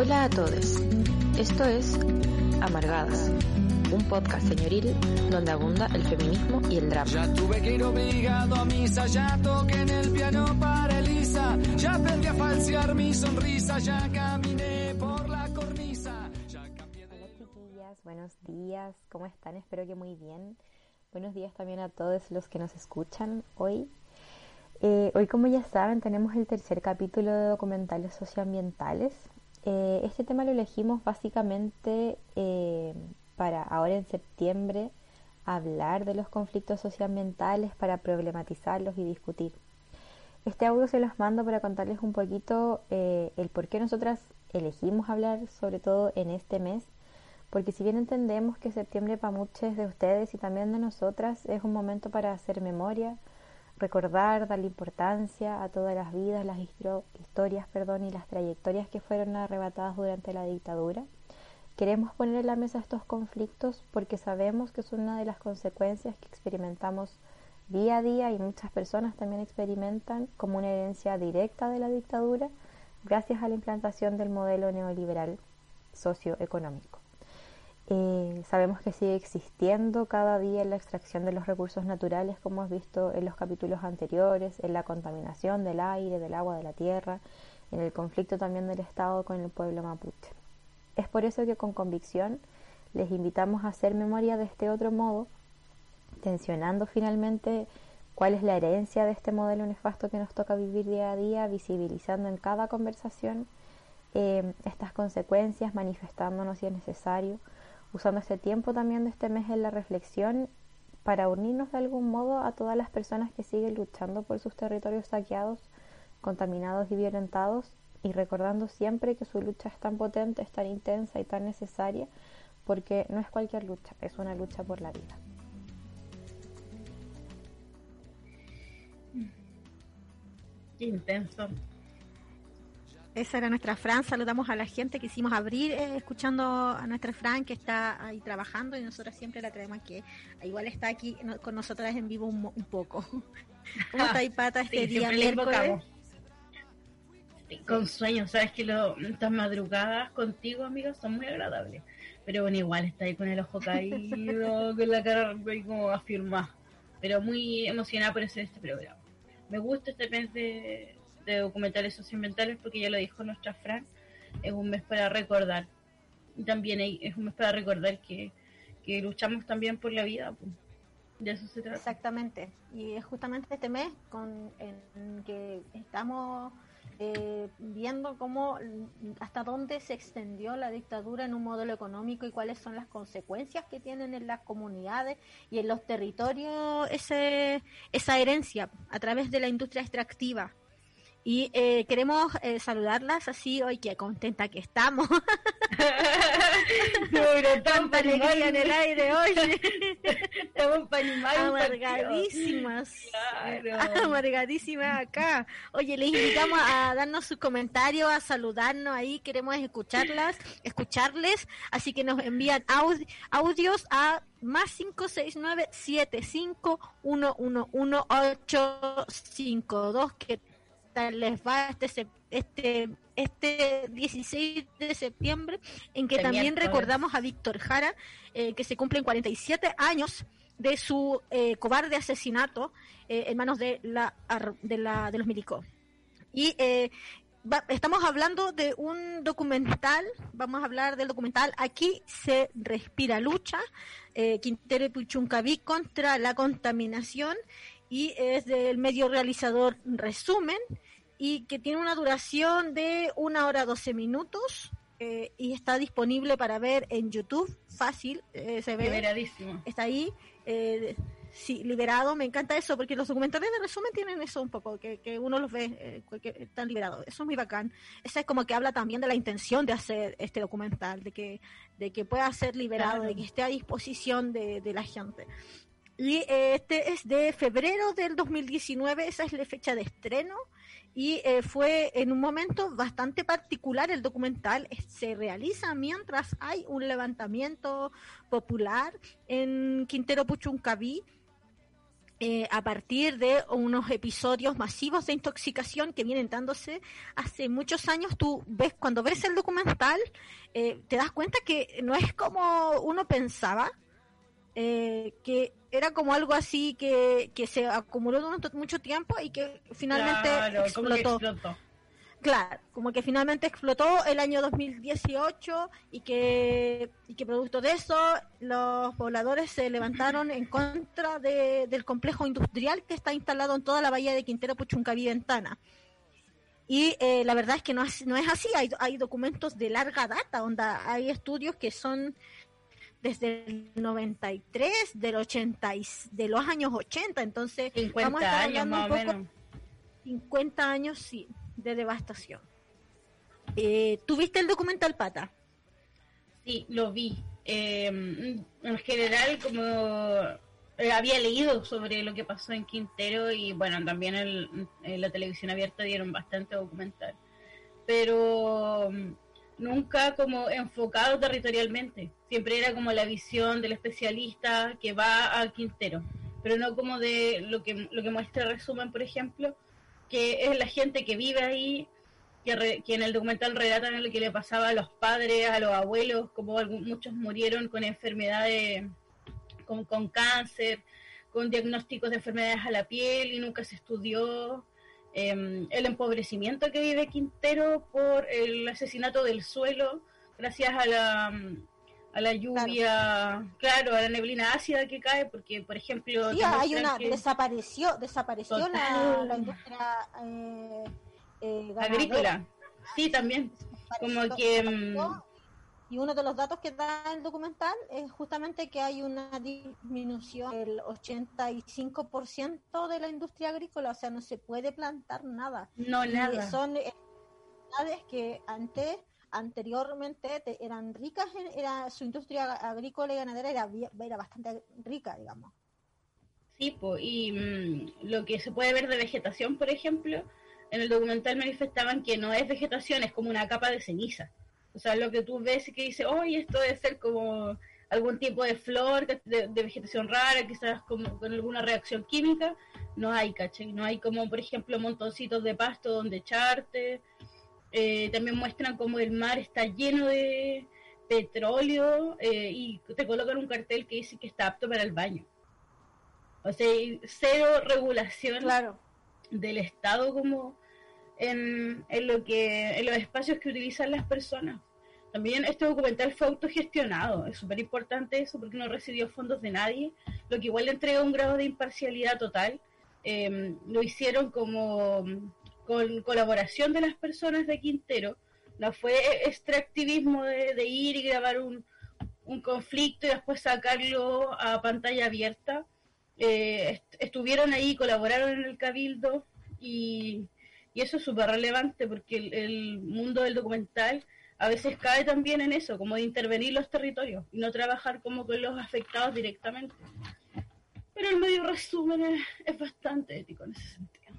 Hola a todos. Esto es Amargadas, un podcast señoril donde abunda el feminismo y el drama. Ya tuve que ir obligado a misa, ya toqué en el piano para Elisa, ya aprendí a falsear mi sonrisa, ya caminé por la cornisa. Ya cambié de... Hola chiquillas, buenos días, ¿cómo están? Espero que muy bien. Buenos días también a todos los que nos escuchan hoy. Eh, hoy, como ya saben, tenemos el tercer capítulo de documentales socioambientales. Eh, este tema lo elegimos básicamente eh, para ahora en septiembre hablar de los conflictos socioambientales, para problematizarlos y discutir. Este audio se los mando para contarles un poquito eh, el por qué nosotras elegimos hablar, sobre todo en este mes, porque si bien entendemos que septiembre para muchos de ustedes y también de nosotras es un momento para hacer memoria, recordar, darle importancia a todas las vidas, las historias perdón, y las trayectorias que fueron arrebatadas durante la dictadura. Queremos poner en la mesa estos conflictos porque sabemos que es una de las consecuencias que experimentamos día a día y muchas personas también experimentan como una herencia directa de la dictadura gracias a la implantación del modelo neoliberal socioeconómico. Eh, sabemos que sigue existiendo cada día la extracción de los recursos naturales, como hemos visto en los capítulos anteriores, en la contaminación del aire, del agua, de la tierra, en el conflicto también del Estado con el pueblo mapuche. Es por eso que con convicción les invitamos a hacer memoria de este otro modo, tensionando finalmente cuál es la herencia de este modelo nefasto que nos toca vivir día a día, visibilizando en cada conversación eh, estas consecuencias, manifestándonos si es necesario, usando este tiempo también de este mes en la reflexión para unirnos de algún modo a todas las personas que siguen luchando por sus territorios saqueados, contaminados y violentados, y recordando siempre que su lucha es tan potente, es tan intensa y tan necesaria, porque no es cualquier lucha, es una lucha por la vida. Intenso. Esa era nuestra Fran. Saludamos a la gente. Quisimos abrir eh, escuchando a nuestra Fran que está ahí trabajando y nosotros siempre la creemos que igual está aquí no- con nosotras en vivo un, un poco. ¿Cómo está ahí, Pata, este Sí, día miércoles? Con sueño, sabes que lo, estas madrugadas contigo, amigos, son muy agradables. Pero bueno, igual está ahí con el ojo caído, con la cara ahí como afirmada. Pero muy emocionada por hacer este programa. Me gusta este mes de, de documentales socioambientales porque ya lo dijo nuestra Fran, es un mes para recordar. Y también es un mes para recordar que, luchamos también por la vida. pues. De eso se trata. Exactamente. Y es justamente este mes con en que estamos eh, viendo cómo hasta dónde se extendió la dictadura en un modelo económico y cuáles son las consecuencias que tienen en las comunidades y en los territorios ese, esa herencia a través de la industria extractiva. Y eh, queremos eh, saludarlas así, hoy qué contenta que estamos. Tanta alegría en el aire hoy. Estamos. Amargadísimas. Claro. Amargadísimas acá. Oye, les invitamos a darnos sus comentarios, a saludarnos ahí. Queremos escucharlas, escucharles. Así que nos envían audi- audios a más 569 75 111 852 que les va este este este 16 de septiembre en que Este también recordamos a Víctor Jara eh, que se cumplen 47 años de su eh, cobarde asesinato eh, en manos de la de la de los milicos y eh, va- estamos hablando de un documental, vamos a hablar del documental Aquí se respira lucha, Quintero y Puchuncaví contra la contaminación y es del medio realizador Resumen y que tiene una duración de una hora 12 minutos eh, y está disponible para ver en YouTube, fácil, eh, se ve Liberadísimo. está ahí, eh, sí, liberado, me encanta eso, porque los documentales de resumen tienen eso un poco, que, que uno los ve, eh, que están liberados, eso es muy bacán. Esa es como que habla también de la intención de hacer este documental, de que, de que pueda ser liberado, Claro. de que esté a disposición de, de la gente. Y eh, este es de febrero del 2019, esa es la fecha de estreno y eh, fue en un momento bastante particular el documental. Se realiza mientras hay un levantamiento popular en Quintero Puchuncaví eh, a partir de unos episodios masivos de intoxicación que vienen dándose hace muchos años. Tú ves, cuando ves el documental, eh, te das cuenta que no es como uno pensaba, eh, que era como algo así que, que se acumuló durante mucho tiempo y que finalmente Claro, como que explotó. explotó. Claro, como que finalmente explotó el año 2018 y que, y que producto de eso los pobladores se levantaron en contra de- del complejo industrial que está instalado en toda la bahía de Quintero, Puchuncaví, Ventana. Y eh, la verdad es que no es, no es así, hay, hay documentos de larga data, onda, hay estudios que son desde el 93, del 80, y- de los años 80, entonces 50 vamos a estar años hablando más un poco- menos. 50 años, sí, de devastación. Eh, ¿Tuviste el documental Pata? Sí, lo vi. Eh, en general, como eh, había leído sobre lo que pasó en Quintero y bueno, también el- en la televisión abierta dieron bastante documental. Pero nunca como enfocado territorialmente. Siempre era como la visión del especialista que va a Quintero, pero no como de lo que, lo que muestra el resumen, por ejemplo, que es la gente que vive ahí, que, re- que en el documental relatan lo que le pasaba a los padres, a los abuelos, como muchos murieron con enfermedades, con, con cáncer, con diagnósticos de enfermedades a la piel y nunca se estudió eh, el empobrecimiento que vive Quintero por el asesinato del suelo, gracias a la, a la lluvia, claro. a la neblina ácida que cae, porque, por ejemplo, Sí, hay una que- desapareció, desapareció la, Total. la industria eh, eh, agrícola. Sí, también. Como que, Y uno de los datos que da el documental es justamente que hay una disminución del 85% de la industria agrícola, o sea, no se puede plantar nada. No, Y nada. son eh, ciudades que antes, anteriormente te- eran ricas, en- era su industria agrícola y ganadera era, era bastante rica, digamos. Sí, po, y mm, lo que se puede ver de vegetación, por ejemplo, en el documental manifestaban que no es vegetación, es como una capa de ceniza. O sea, lo que tú ves y que dice, oye, esto debe ser como algún tipo de flor de, de vegetación rara, quizás como con alguna reacción química, no hay, ¿cachai? No hay como, por ejemplo, montoncitos de pasto donde echarte. Eh, también muestran como el mar está lleno de petróleo eh, y te colocan un cartel que dice que está apto para el baño. O sea, cero regulación Claro. del Estado como en, en lo que en los espacios que utilizan las personas. También este documental fue autogestionado, es súper importante eso porque no recibió fondos de nadie, lo que igual le entrega un grado de imparcialidad total. Eh, lo hicieron como con colaboración de las personas de Quintero, no fue extractivismo de, de ir y grabar un, un conflicto y después sacarlo a pantalla abierta. Eh, est- estuvieron ahí, colaboraron en el cabildo y, y eso es súper relevante porque el, el mundo del documental a veces cae también en eso, como de intervenir los territorios y no trabajar como con los afectados directamente. Pero el medio resumen es, es bastante ético en ese sentido.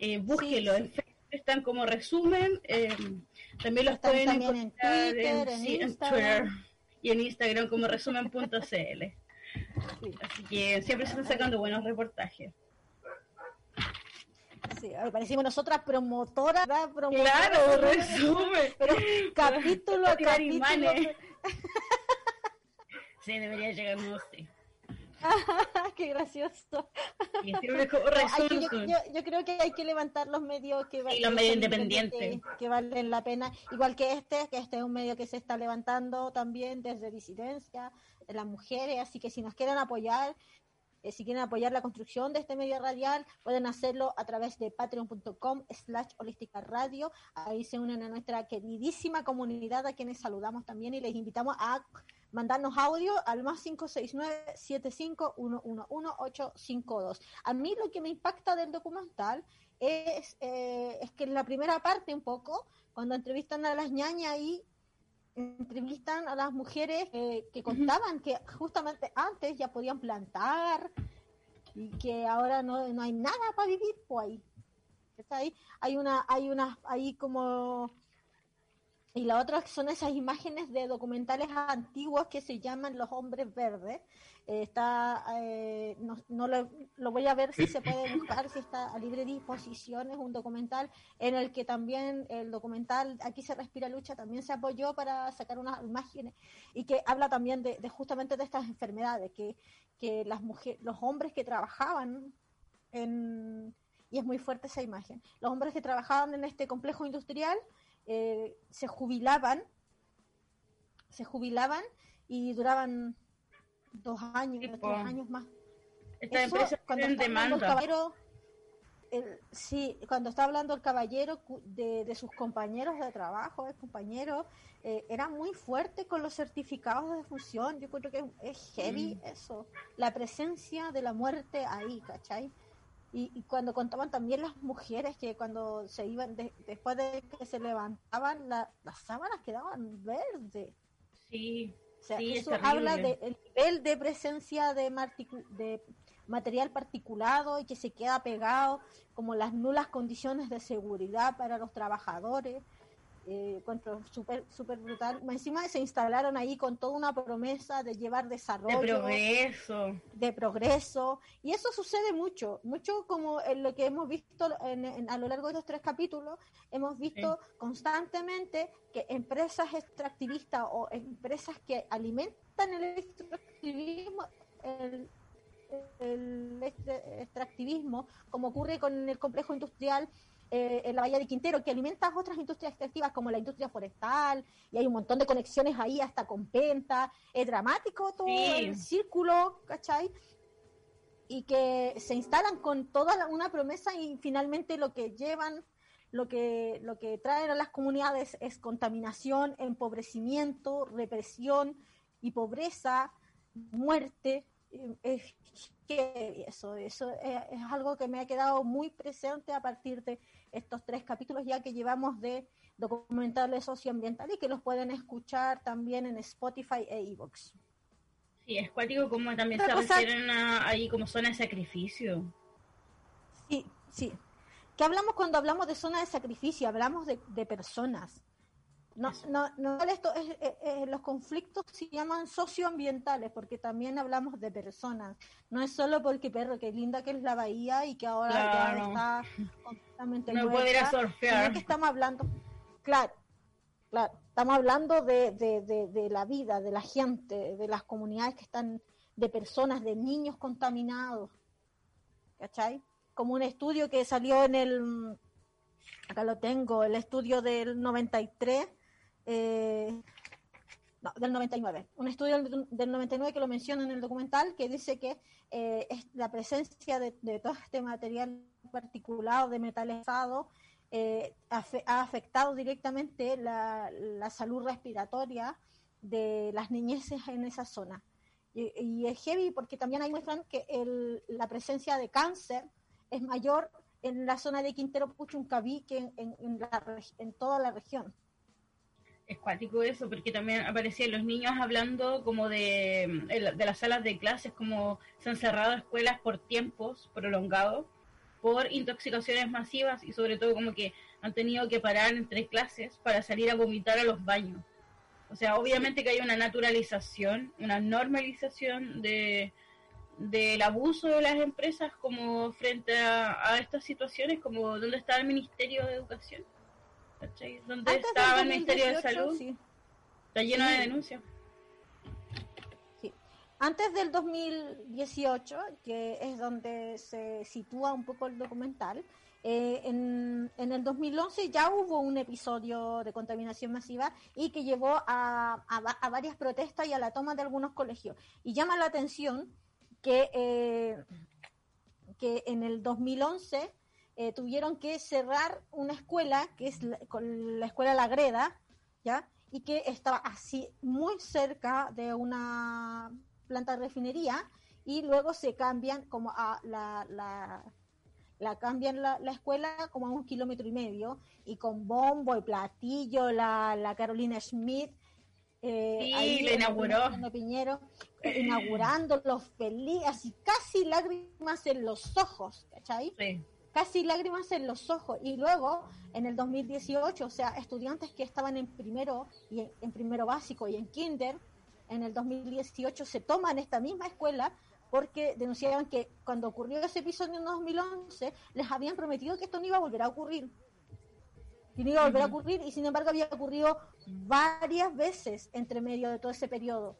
Eh, búsquelo, Sí, sí. en Facebook están como resumen, eh, también los Están pueden también en encontrar Twitter, en sí. Twitter y en Instagram como resumen.cl. Así que siempre se están sacando buenos reportajes. Sí, parecimos nosotras promotoras. Claro, resumen. Pero capítulo a capítulo. imanes. Sí, debería llegar, no sé. Qué gracioso. Y que- yo, yo- yo creo que hay que levantar los medios que, Sí, los que medios independientes. que valen la pena, igual que este, que este es un medio que se está levantando también desde disidencia, de las mujeres, así que si nos quieren apoyar, eh, si quieren apoyar la construcción de este medio radial, pueden hacerlo a través de patreon.com slash holística radio, ahí se unen a nuestra queridísima comunidad a quienes saludamos también y les invitamos a mandarnos audio al más 569-75111852. A mí lo que me impacta del documental es, eh, es que en la primera parte un poco, cuando entrevistan a las ñañas ahí, entrevistan a las mujeres eh, que contaban que justamente antes ya podían plantar y que ahora no, no hay nada para vivir pues ahí. ¿Cachai? Hay una, hay una, hay como y la otra son esas imágenes de documentales antiguos que se llaman Los Hombres Verdes. Eh, está, eh, no, no lo, lo, voy a ver si se puede buscar, si está a libre disposición. Es un documental en el que también el documental Aquí se respira lucha también se apoyó para sacar unas imágenes y que habla también de, de justamente de estas enfermedades, que, que las mujeres, los hombres que trabajaban en, y es muy fuerte esa imagen, los hombres que trabajaban en este complejo industrial eh, se jubilaban, se jubilaban y duraban dos años, sí, tres años más. Esta Eso, empresa cuando está demanda. El caballero, el, sí, cuando está hablando el caballero de, de sus compañeros de trabajo, de compañeros, eh, era muy fuerte con los certificados de función. Yo creo que es heavy mm. eso, la presencia de la muerte ahí, ¿cachai? Y, y, cuando contaban también las mujeres que cuando se iban, de, después de que se levantaban, la, las sábanas quedaban verdes. Sí, o sea, sí, eso habla del nivel de presencia de, de, material particulado y que se queda pegado, como las nulas condiciones de seguridad para los trabajadores eh, súper super brutal. Encima se instalaron ahí con toda una promesa de llevar desarrollo. De progreso. De progreso. Y eso sucede mucho, mucho como en lo que hemos visto en, en, a lo largo de los tres capítulos, hemos visto sí. constantemente que empresas extractivistas o empresas que alimentan el extractivismo, el, el extractivismo, como ocurre con el complejo industrial eh, en la Bahía de Quintero, que alimenta otras industrias extractivas como la industria forestal, y hay un montón de conexiones ahí hasta con Penta. Es dramático todo sí. el círculo, ¿cachai? Y que se instalan con toda una promesa y finalmente lo que llevan, lo que, lo que traen a las comunidades es contaminación, empobrecimiento, represión y pobreza, muerte, es que eso, eso es, algo que me ha quedado muy presente a partir de estos tres capítulos ya que llevamos de documentales socioambientales y que los pueden escuchar también en Spotify e iVoox. Sí, es cuático como también Otra se cosa... refieren a, ahí como zona de sacrificio. Sí, sí. ¿Qué hablamos cuando hablamos de zona de sacrificio? Hablamos de, de personas. No, no, no esto es, es, es, los conflictos se llaman socioambientales porque también hablamos de personas. No es solo porque perro, qué linda que es la bahía y que ahora claro. está completamente no puede ir a surfear. que estamos hablando, claro, claro, estamos hablando de, de, de, de, la vida, de la gente, de las comunidades que están, de personas, de niños contaminados, ¿cachai? Como un estudio que salió en el, acá lo tengo, el estudio del 93 eh, no, del 99, un estudio del 99 que lo menciona en el documental que dice que eh, la presencia de, todo este material particulado de metalizado eh, ha afectado directamente la, salud respiratoria de las niñeces en esa zona. Y, es heavy porque también hay muestran que la presencia de cáncer es mayor en la zona de Quintero Puchuncaví que en toda la región es eso, porque también aparecían los niños hablando como de, de las salas de clases, como se han cerrado escuelas por tiempos prolongados, por intoxicaciones masivas y sobre todo como que han tenido que parar entre clases para salir a vomitar a los baños. O sea, obviamente que hay una naturalización, una normalización de del abuso de las empresas como frente a, estas situaciones, como donde está el Ministerio de Educación. ¿Cachai? Donde Antes estaba el Ministerio de 2018, Salud, sí. está lleno Sí. de denuncias. Sí. Antes del 2018, que es donde se sitúa un poco el documental, eh, en, en, el 2011 ya hubo un episodio de contaminación masiva y que llevó a, a, a, varias protestas y a la toma de algunos colegios. Y llama la atención que, eh, que en el 2011 eh, tuvieron que cerrar una escuela, que es la, la escuela La Greda, ¿ya? y que estaba así muy cerca de una planta de refinería y luego se cambian como a la, la, la cambian la, la, escuela como a un kilómetro y medio y con bombo y platillo la, la Carolina Schmidt eh, sí, ahí lo inauguró Piñero eh, inaugurando los feliz así casi lágrimas en los ojos ¿cachai? Sí. Casi lágrimas en los ojos. Y luego, en el 2018, o sea, estudiantes que estaban en primero, y en, en primero básico y en kinder, en el 2018 se toman esta misma escuela porque denunciaban que cuando ocurrió ese episodio en 2011 les habían prometido que esto no iba a volver a ocurrir. Y no iba a volver a ocurrir y sin embargo había ocurrido varias veces entre medio de todo ese periodo.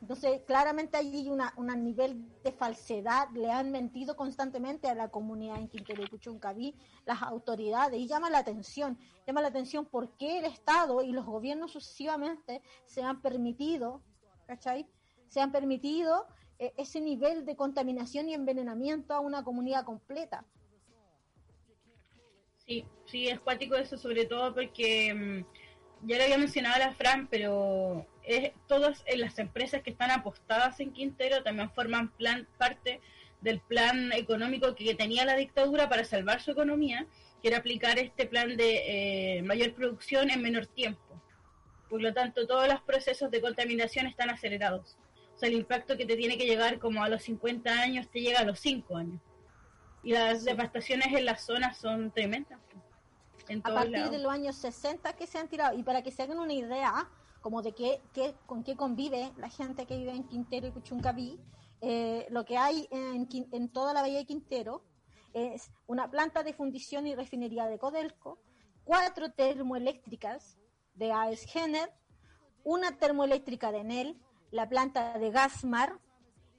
Entonces, claramente hay una, un nivel de falsedad, le han mentido constantemente a la comunidad en Quintero y Puchuncaví, las autoridades, y llama la atención, llama la atención por qué el Estado y los gobiernos sucesivamente se han permitido, ¿cachai? Se han permitido eh, ese nivel de contaminación y envenenamiento a una comunidad completa. Sí, sí, es cuático eso, sobre todo porque mm, ya lo había mencionado la Fran, pero es, todas las empresas que están apostadas en Quintero también forman plan, parte del plan económico que tenía la dictadura para salvar su economía, que era aplicar este plan de eh, mayor producción en menor tiempo. Por lo tanto, todos los procesos de contaminación están acelerados sea, el impacto que te tiene que llegar como a los 50 años te llega a los 5 años. Y las devastaciones en las zonas son tremendas. A partir de los años 60 que se han tirado, y para que se hagan una idea como de qué, qué, con qué convive la gente que vive en Quintero y Cuchuncaví, eh, lo que hay en, en toda la bahía de Quintero es una planta de fundición y refinería de Codelco, cuatro termoeléctricas de AES Gener, una termoeléctrica de Enel, la planta de Gasmar,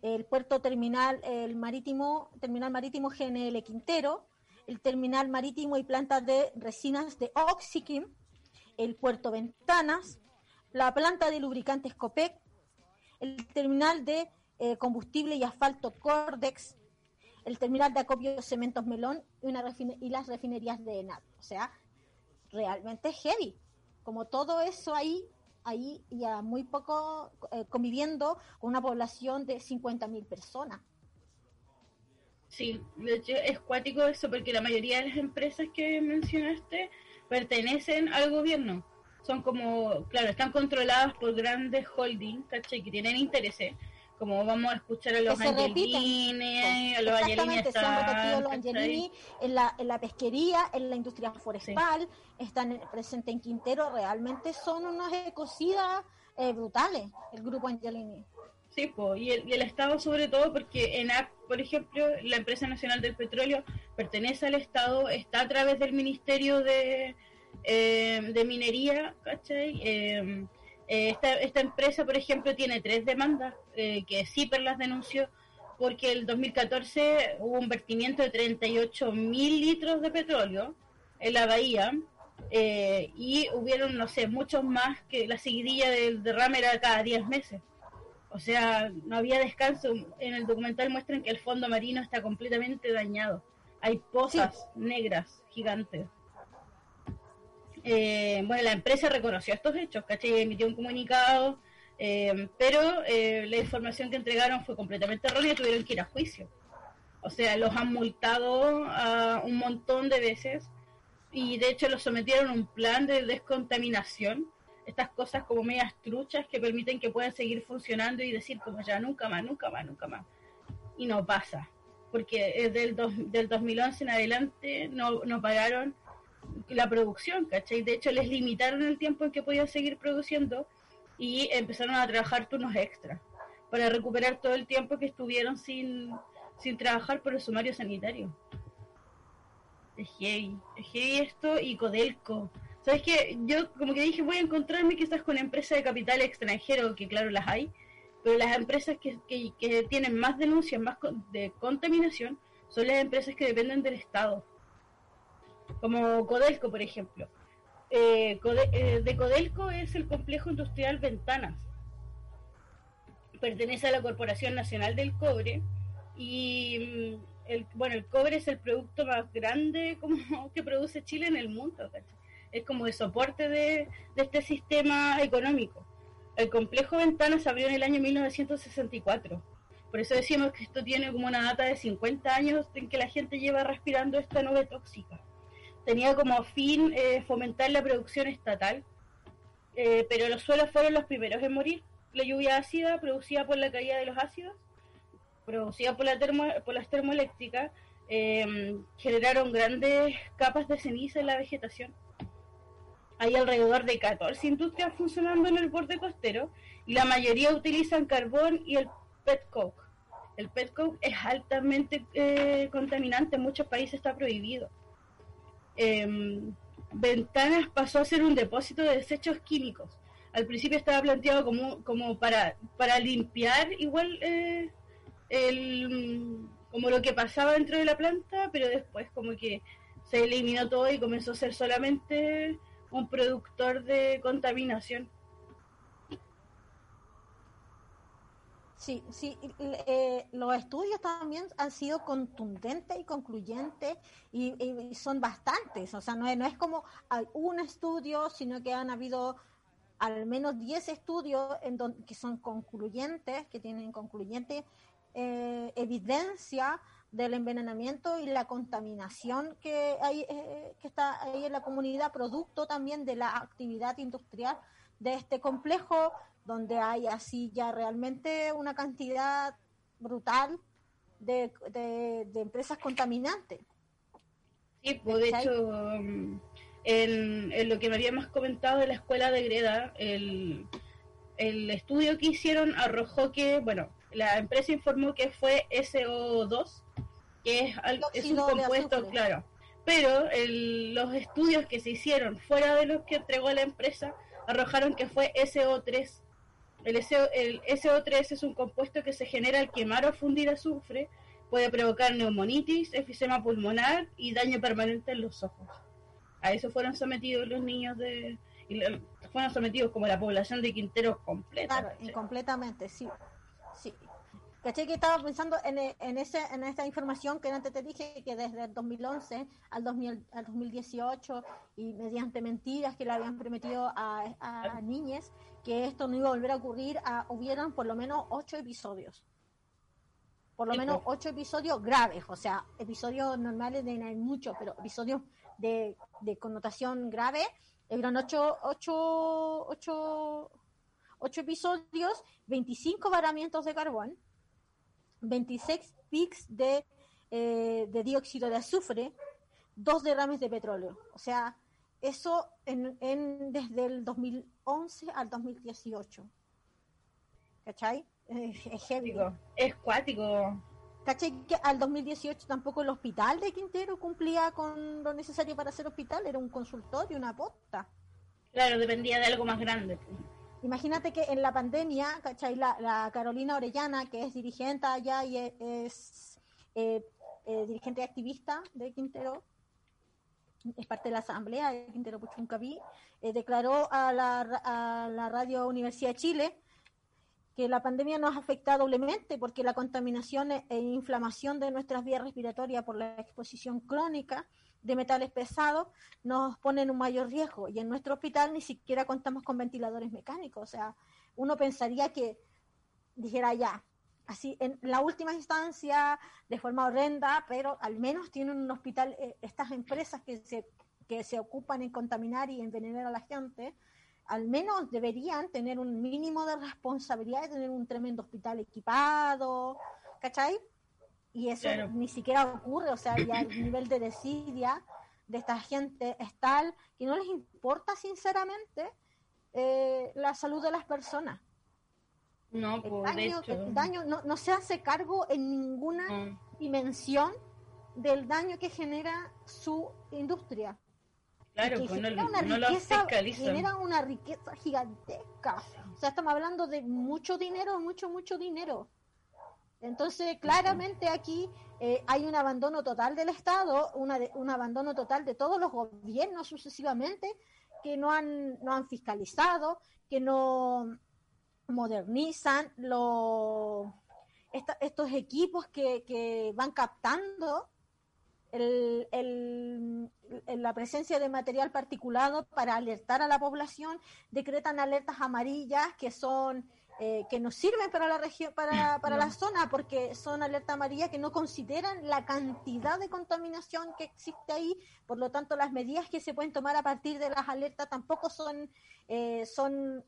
el puerto terminal, el marítimo, terminal marítimo GNL Quintero, el terminal marítimo y planta de resinas de Oxychem, el puerto Ventanas, la planta de lubricantes Copec, el terminal de eh, combustible y asfalto Cordex, el terminal de acopio cementos Melón y, una y las refinerías de ENAP. O sea, realmente heavy. Como todo eso ahí ahí ya muy poco eh, conviviendo con una población de 50.000 personas. Sí, de hecho es cuático eso porque la mayoría de las empresas que mencionaste pertenecen al gobierno. Son como, claro, están controladas por grandes holdings, ¿cachai? Que tienen intereses como vamos a escuchar a los Angelini, a los Angelini repetido los Angelini en la, en la pesquería, en la industria forestal, están presentes en Quintero, realmente son unos ecocidas eh, brutales, el grupo Angelini. Sí, el, y, el, Estado sobre todo, porque ENAP, por ejemplo, la empresa nacional del petróleo pertenece al Estado, está a través del Ministerio de, eh, Minería, ¿cachai? Eh, eh, esta, empresa, por ejemplo, tiene tres demandas eh, que CIPER las denunció porque el 2014 hubo un vertimiento de 38 mil litros de petróleo en la bahía y hubieron, no sé, muchos más que la seguidilla del derrame era cada 10 meses. O sea, no había descanso. En el documental muestran que el fondo marino está completamente dañado. Hay pozas negras gigantes. Eh, bueno, la empresa reconoció estos hechos, ¿cachai? Emitió un comunicado, eh, pero eh, la información que entregaron fue completamente errónea y tuvieron que ir a juicio. O sea, los han multado un montón de veces y de hecho los sometieron a un plan de descontaminación. Estas cosas como medias truchas que permiten que puedan seguir funcionando y decir como ya nunca más, nunca más, nunca más. Y no pasa, porque desde el del 2011 en adelante no, pagaron la producción, ¿cachai? De hecho, les limitaron el tiempo en que podían seguir produciendo y empezaron a trabajar turnos extras para recuperar todo el tiempo que estuvieron sin, sin trabajar por el sumario sanitario. Es heavy, es heavy esto y Codelco. ¿Sabes qué? Yo como que dije, voy a encontrarme quizás con empresas de capital extranjero, que claro las hay, pero las empresas que, que, tienen más denuncias, más de contaminación, son las empresas que dependen del Estado como Codelco, por ejemplo. Eh, eh, de Codelco es el complejo industrial Ventanas. Pertenece a la Corporación Nacional del Cobre y mm, el, bueno, el cobre es el producto más grande como que produce Chile en el mundo. Es como el soporte de, de este sistema económico. El complejo Ventanas abrió en el año 1964. Por eso decimos que esto tiene como una data de 50 años en que la gente lleva respirando esta nube tóxica tenía como fin eh, fomentar la producción estatal, eh, pero los suelos fueron los primeros en morir. La lluvia ácida producida por la caída de los ácidos, producida por, la termo, por las termoeléctricas, eh, generaron grandes capas de ceniza en la vegetación. Hay alrededor de 14 industrias funcionando en el borde costero y la mayoría utilizan carbón y el petcoke. El petcoke es altamente eh, contaminante, en muchos países está prohibido. Em, Ventanas pasó a ser un depósito de desechos químicos. Al principio estaba planteado como, como para, para limpiar igual eh, el, como lo que pasaba dentro de la planta, pero después como que se eliminó todo y comenzó a ser solamente un productor de contaminación. Sí, sí, eh, los estudios también han sido contundentes y concluyentes y, son bastantes, o sea, no es, no es como un estudio, sino que han habido al menos 10 estudios en don, que son concluyentes, que tienen concluyente eh, evidencia del envenenamiento y la contaminación que hay eh, que está ahí en la comunidad, producto también de la actividad industrial de este complejo donde hay así ya realmente una cantidad brutal de, de, de empresas contaminantes. Sí, pues de hecho, um, en, en, lo que me habíamos comentado de la escuela de Greda, el, el estudio que hicieron arrojó que, bueno, la empresa informó que fue SO2, que es, algo, es un compuesto, claro. Pero el, los estudios que se hicieron fuera de los que entregó la empresa arrojaron que fue SO3, el, SO, el SO3 es un compuesto que se genera al quemar o fundir azufre, puede provocar neumonitis, efisema pulmonar y daño permanente en los ojos. A eso fueron sometidos los niños de... Y fueron sometidos como la población de Quintero completa. Claro, y completamente, sí. sí. ¿Caché que estaba pensando en, en, ese, en esta información que antes te dije que desde el 2011 al, 2000, al 2018 y mediante mentiras que le habían prometido a, a, niñas que esto no iba a volver a ocurrir, a, hubieran por lo menos ocho episodios. Por lo menos ocho episodios graves, o sea, episodios normales de no hay mucho, pero episodios de, de connotación grave, eran ocho, ocho, ocho, ocho episodios, 25 varamientos de carbón, 26 pics de, eh, de dióxido de azufre, dos derrames de petróleo. O sea, eso en, en, desde el 2011 al 2018. ¿Cachai? Es, es heavy. Es cuático. ¿Cachai? Que al 2018 tampoco el hospital de Quintero cumplía con lo necesario para ser hospital, era un consultorio, una posta. Claro, dependía de algo más grande. Imagínate que en la pandemia, ¿cachai? La, Carolina Orellana, que es dirigente allá y es, es eh, eh, dirigente activista de Quintero, es parte de la asamblea de Quintero Puchuncaví, eh, declaró a la, a la radio Universidad de Chile que la pandemia nos afecta doblemente porque la contaminación e inflamación de nuestras vías respiratorias por la exposición crónica de metales pesados nos pone en un mayor riesgo y en nuestro hospital ni siquiera contamos con ventiladores mecánicos. O sea, uno pensaría que dijera ya, así en la última instancia de forma horrenda, pero al menos tienen un hospital, eh, estas empresas que se, que se ocupan en contaminar y envenenar a la gente, al menos deberían tener un mínimo de responsabilidad de tener un tremendo hospital equipado, ¿cachai? Y eso claro. ni siquiera ocurre, o sea, ya el nivel de desidia de esta gente es tal que no les importa sinceramente eh, la salud de las personas. No, pues, el daño, de hecho. el daño no, no, se hace cargo en ninguna dimensión del daño que genera su industria. Claro, que pues no, una riqueza, genera una riqueza gigantesca. O sea, estamos hablando de mucho dinero, mucho, mucho dinero. Entonces, claramente aquí eh, hay un abandono total del Estado, una de, un abandono total de todos los gobiernos sucesivamente que no han, no han fiscalizado, que no modernizan lo, esta, estos equipos que, que van captando el, el, la presencia de material particulado para alertar a la población, decretan alertas amarillas que son eh, que nos sirven para la región, para, para la zona, porque son alertas amarillas que no consideran la cantidad de contaminación que existe ahí, por lo tanto las medidas que se pueden tomar a partir de las alertas tampoco son, eh, son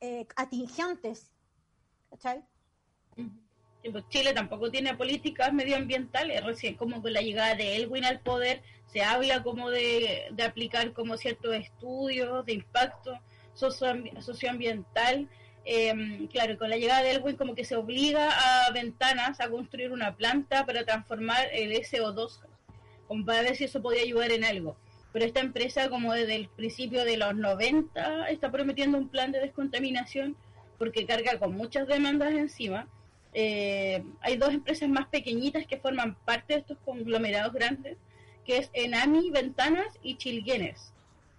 eh, atingentes. ¿Cachai? Pues Chile tampoco tiene políticas medioambientales, recién como con la llegada de Elwin al poder se habla como de, de aplicar como ciertos estudios de impacto socioambiental. Eh, claro, con la llegada de Elwin como que se obliga a Ventanas a construir una planta para transformar el SO2, como para ver si eso podía ayudar en algo. Pero esta empresa como desde el principio de los 90 está prometiendo un plan de descontaminación porque carga con muchas demandas encima eh, hay dos empresas más pequeñitas que forman parte de estos conglomerados grandes, que es Enami Ventanas y Chilguenes.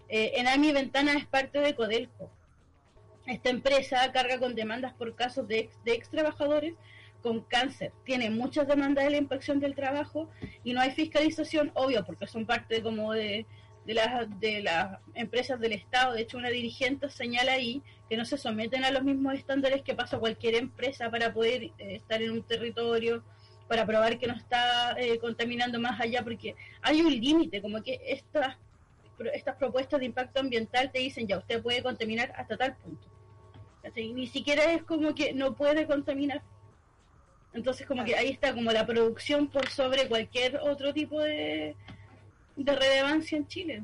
Eh, Enami Ventanas es parte de Codelco. Esta empresa carga con demandas por casos de ex, de ex trabajadores con cáncer. Tiene muchas demandas de la inspección del trabajo y no hay fiscalización, obvio, porque son parte como de, de las, de las empresas del Estado. De hecho, una dirigente señala ahí que no se someten a los mismos estándares que pasa cualquier empresa para poder eh, estar en un territorio, para probar que no está eh, contaminando más allá, porque hay un límite, como que estas, estas propuestas de impacto ambiental te dicen ya, usted puede contaminar hasta tal punto. Ni siquiera es como que no puede contaminar. Entonces, como que ahí está como la producción por sobre cualquier otro tipo de, de relevancia en Chile.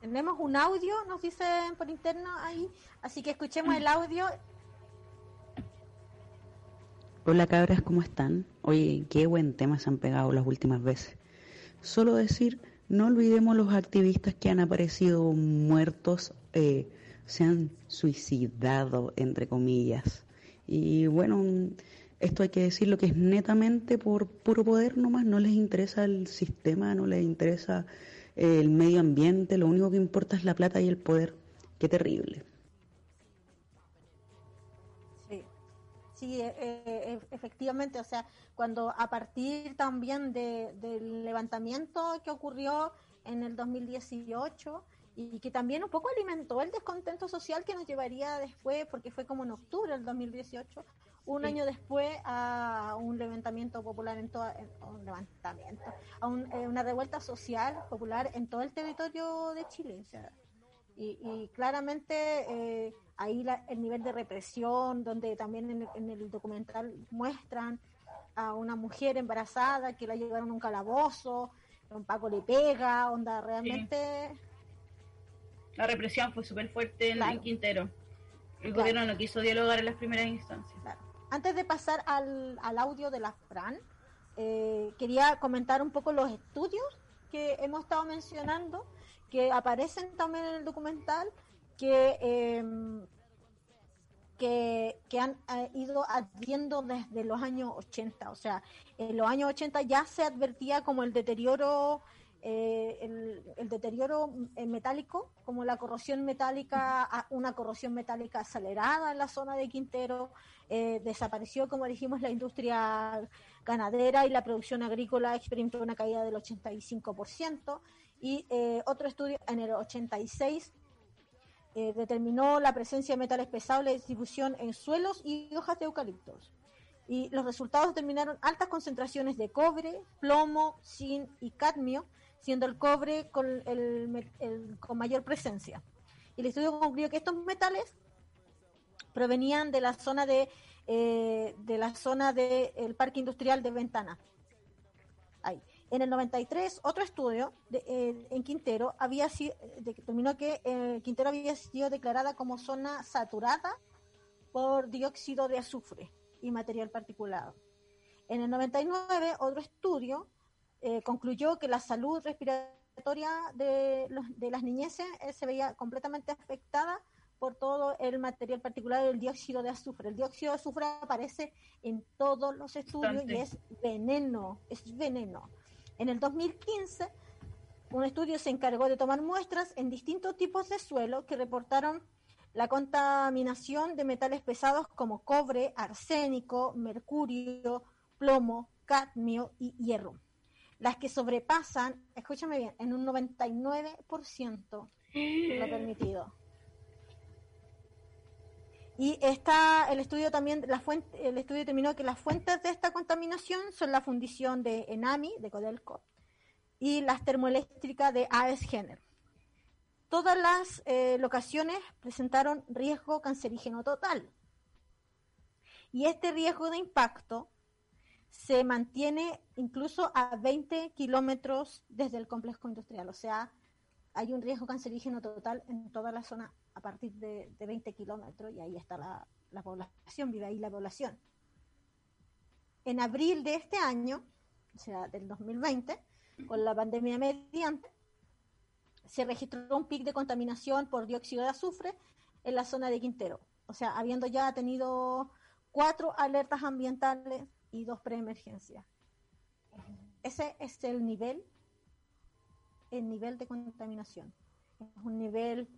Tenemos un audio, nos dicen por interno ahí, así que escuchemos el audio. Hola cabras, ¿cómo están? Oye, qué buen tema se han pegado las últimas veces. Solo decir, no olvidemos los activistas que han aparecido muertos, eh, se han suicidado, entre comillas. Y bueno, esto hay que decirlo que es netamente por puro poder nomás, no les interesa el sistema, no les interesa eh, el medio ambiente, lo único que importa es la plata y el poder. Qué terrible. Sí, eh, eh, efectivamente, o sea, cuando a partir también del levantamiento que ocurrió en el 2018, y que también un poco alimentó el descontento social que nos llevaría después, porque fue como en octubre del 2018, un año después a un levantamiento popular en todo, un levantamiento, a eh, una revuelta social popular en todo el territorio de Chile. y, claramente eh, ahí el nivel de represión, donde también en el, documental muestran a una mujer embarazada que la llevaron a un calabozo, un Paco le pega, onda realmente... La represión fue súper fuerte en, Quintero. El gobierno no quiso dialogar en las primeras instancias. Antes de pasar al, audio de la Fran, eh, quería comentar un poco los estudios que hemos estado mencionando, que aparecen también en el documental, que, em, que, han eh, ido adviendo desde los años 80. O sea, en los años 80 ya se advertía como el deterioro eh, el, deterioro eh, metálico, como la corrosión metálica, una corrosión metálica acelerada en la zona de Quintero, eh, desapareció, como dijimos, la industria ganadera y la producción agrícola experimentó una caída del 85%, y otro estudio en el 86 determinó la presencia de metales en la distribución en suelos y hojas de eucaliptos. Y los resultados determinaron altas concentraciones de cobre, plomo, zinc y cadmio, siendo el cobre con, el, con mayor presencia. Y el estudio concluyó que estos metales provenían de la zona de, eh, de la zona del parque industrial de Ventana. Ahí. En el 93, otro estudio eh, en Quintero había sido, determinó que eh, Quintero había sido declarada como zona saturada por dióxido de azufre y material particulado. En el 99, otro estudio eh, concluyó que la salud respiratoria de, de las niñeces eh, se veía completamente afectada por todo el material particular del dióxido de azufre. El dióxido de azufre aparece en todos los estudios y es veneno, es veneno. En el 2015, un estudio se encargó de tomar muestras en distintos tipos de suelo que reportaron la contaminación de metales pesados como cobre, arsénico, mercurio, plomo, cadmio y hierro las que sobrepasan, escúchame bien, en un 99% de lo permitido. Y está el estudio también, la fuente, el estudio determinó que las fuentes de esta contaminación son la fundición de Enami, de Codelco, y las termoeléctricas de AES Gener. Todas las eh, locaciones presentaron riesgo cancerígeno total. Y este riesgo de impacto se mantiene incluso a 20 kilómetros desde el complejo industrial. O sea, hay un riesgo cancerígeno total en toda la zona a partir de, 20 kilómetros y ahí está la, la población, vive ahí la población. En abril de este año, o sea, del 2020, con la pandemia mediante, se registró un pic de contaminación por dióxido de azufre en la zona de Quintero. O sea, habiendo ya tenido cuatro alertas ambientales y dos preemergencias. Ese es el nivel, el nivel de contaminación. Es un nivel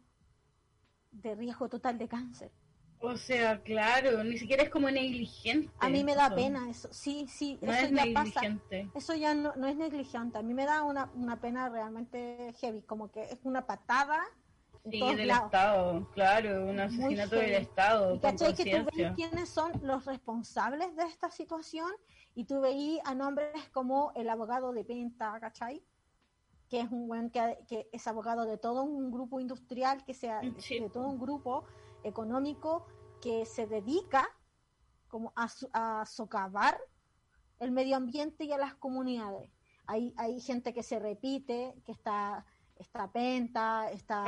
de riesgo total de cáncer. O sea, claro, ni siquiera es como negligente. A mí me da pena eso, sí, sí, no eso es ya negligente. Eso ya no, no, es negligente, a mí me da una, una pena realmente heavy, como que es una patada. Sí, del Estado, claro, un asesinato del Estado. Y ¿Cachai? Que tú ves quiénes son los responsables de esta situación y tú veí a nombres como el abogado de Penta, ¿cachai? Que es un buen que, que, es abogado de todo un grupo industrial, que sea de todo un grupo económico que se dedica como a, a socavar el medio ambiente y a las comunidades. Hay, hay gente que se repite, que está está Penta, está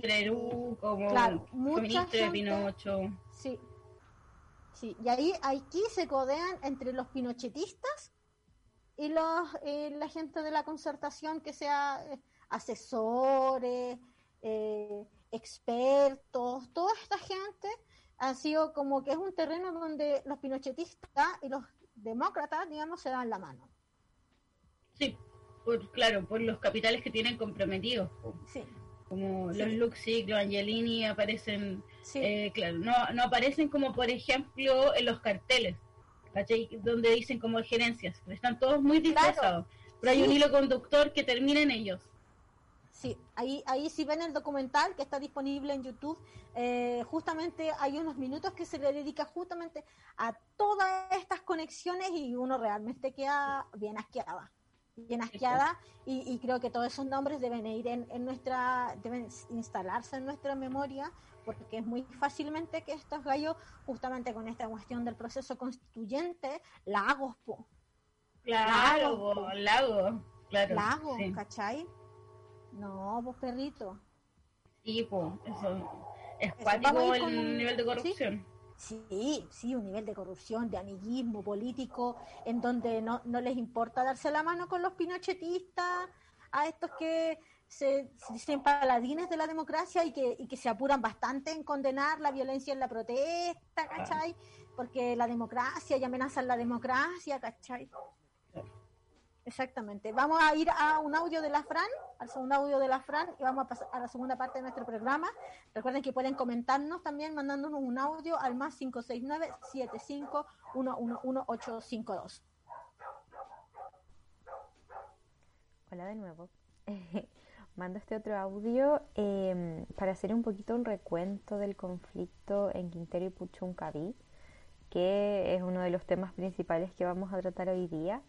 Trerú, como claro, mucha gente, de Pinocho. Sí. Sí, y ahí aquí se codean entre los pinochetistas y los eh, la gente de la concertación que sea eh, asesores, eh, expertos, toda esta gente ha sido como que es un terreno donde los pinochetistas y los demócratas, digamos, se dan la mano. Sí, por, claro, por los capitales que tienen comprometidos. Sí. Como los Luxic, los Angelini aparecen, eh, claro, no, no aparecen como por ejemplo en los carteles, ¿cachai? Donde dicen como gerencias, están todos muy disfrazados, pero hay un hilo conductor que termina en ellos. Sí, ahí, ahí si ven el documental que está disponible en YouTube, eh, justamente hay unos minutos que se le dedica justamente a todas estas conexiones y uno realmente queda bien asqueada, bien asqueada y, y creo que todos esos nombres deben ir en, en, nuestra, deben instalarse en nuestra memoria porque es muy fácilmente que estos gallos, justamente con esta cuestión del proceso constituyente, lagos, po. Claro, lago, claro. Lago, ¿cachai? No, vos perrito. Sí, pues, eso. Es cuático el nivel de corrupción. ¿Sí? ¿Sí? un nivel de corrupción, de amiguismo político, en donde no, no les importa darse la mano con los pinochetistas, a estos que se, dicen paladines de la democracia y que, y que se apuran bastante en condenar la violencia en la protesta, ¿cachai? Porque la democracia y amenazan la democracia, ¿cachai? Exactamente. Vamos a ir a un audio de la Fran, al segundo audio de la Fran, y vamos a pasar a la segunda parte de nuestro programa. Recuerden que pueden comentarnos también mandándonos un audio al más 569 852 Hola de nuevo. Mando este otro audio eh, para hacer un poquito un recuento del conflicto en Quintero y Puchuncaví, que es uno de los temas principales que vamos a tratar hoy día.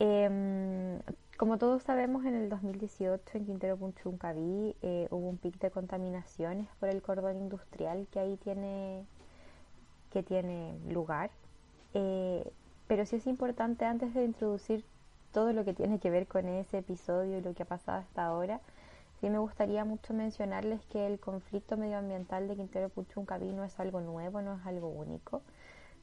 Eh, como todos sabemos, en el 2018 en Quintero Punchuncaví eh, hubo un pic de contaminaciones por el cordón industrial que ahí tiene, que tiene lugar. Eh, pero sí es importante, antes de introducir todo lo que tiene que ver con ese episodio y lo que ha pasado hasta ahora, sí me gustaría mucho mencionarles que el conflicto medioambiental de Quintero Punchuncaví no es algo nuevo, no es algo único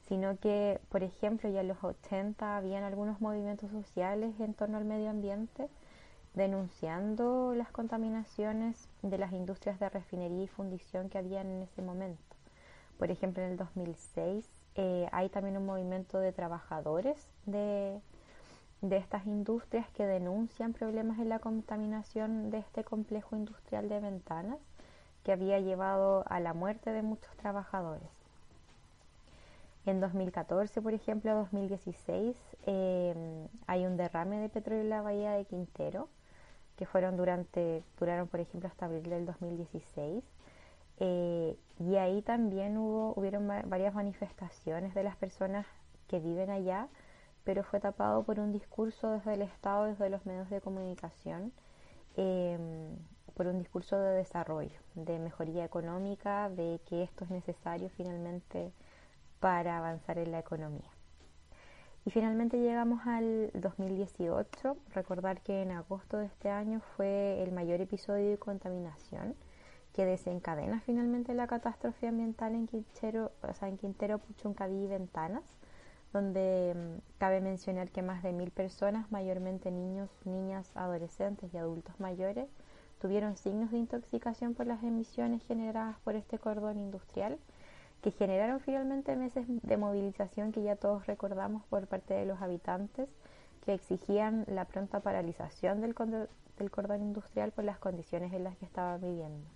sino que, por ejemplo, ya en los 80 habían algunos movimientos sociales en torno al medio ambiente denunciando las contaminaciones de las industrias de refinería y fundición que habían en ese momento. Por ejemplo, en el 2006 eh, hay también un movimiento de trabajadores de, de estas industrias que denuncian problemas en la contaminación de este complejo industrial de ventanas que había llevado a la muerte de muchos trabajadores. En 2014, por ejemplo, 2016, em, hay un derrame de petróleo en la bahía de Quintero, que fueron durante, duraron, por ejemplo, hasta abril del 2016. Eh, y ahí también hubo, hubieron varias manifestaciones de las personas que viven allá, pero fue tapado por un discurso desde el Estado, desde los medios de comunicación, em, por un discurso de desarrollo, de mejoría económica, de que esto es necesario finalmente para avanzar en la economía. Y finalmente llegamos al 2018. Recordar que en agosto de este año fue el mayor episodio de contaminación que desencadena finalmente la catástrofe ambiental en Quintero, o sea, en Quintero, Puchuncaví y Ventanas, donde mm, cabe mencionar que más de mil personas, mayormente niños, niñas, adolescentes y adultos mayores, tuvieron signos de intoxicación por las emisiones generadas por este cordón industrial, que generaron finalmente meses de movilización que ya todos recordamos por parte de los habitantes, que exigían la pronta paralización del, cordón industrial por las condiciones en las que estaban viviendo.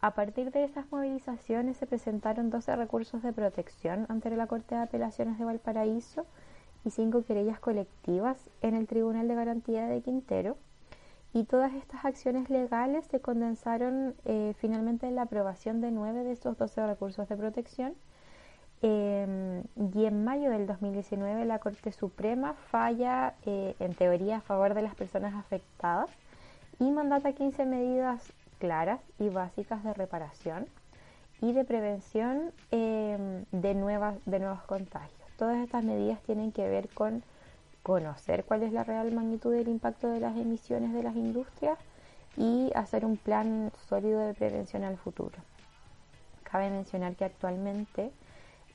A partir de esas movilizaciones se presentaron 12 recursos de protección ante la Corte de Apelaciones de Valparaíso y cinco querellas colectivas en el Tribunal de Garantía de Quintero. Y todas estas acciones legales se condensaron eh, finalmente en la aprobación de nueve de estos 12 recursos de protección. Em, y en mayo del 2019 la Corte Suprema falla eh, en teoría a favor de las personas afectadas y mandata 15 medidas claras y básicas de reparación y de prevención em, de, nuevas, de nuevos contagios. Todas estas medidas tienen que ver con conocer cuál es la real magnitud del impacto de las emisiones de las industrias y hacer un plan sólido de prevención al futuro. Cabe mencionar que actualmente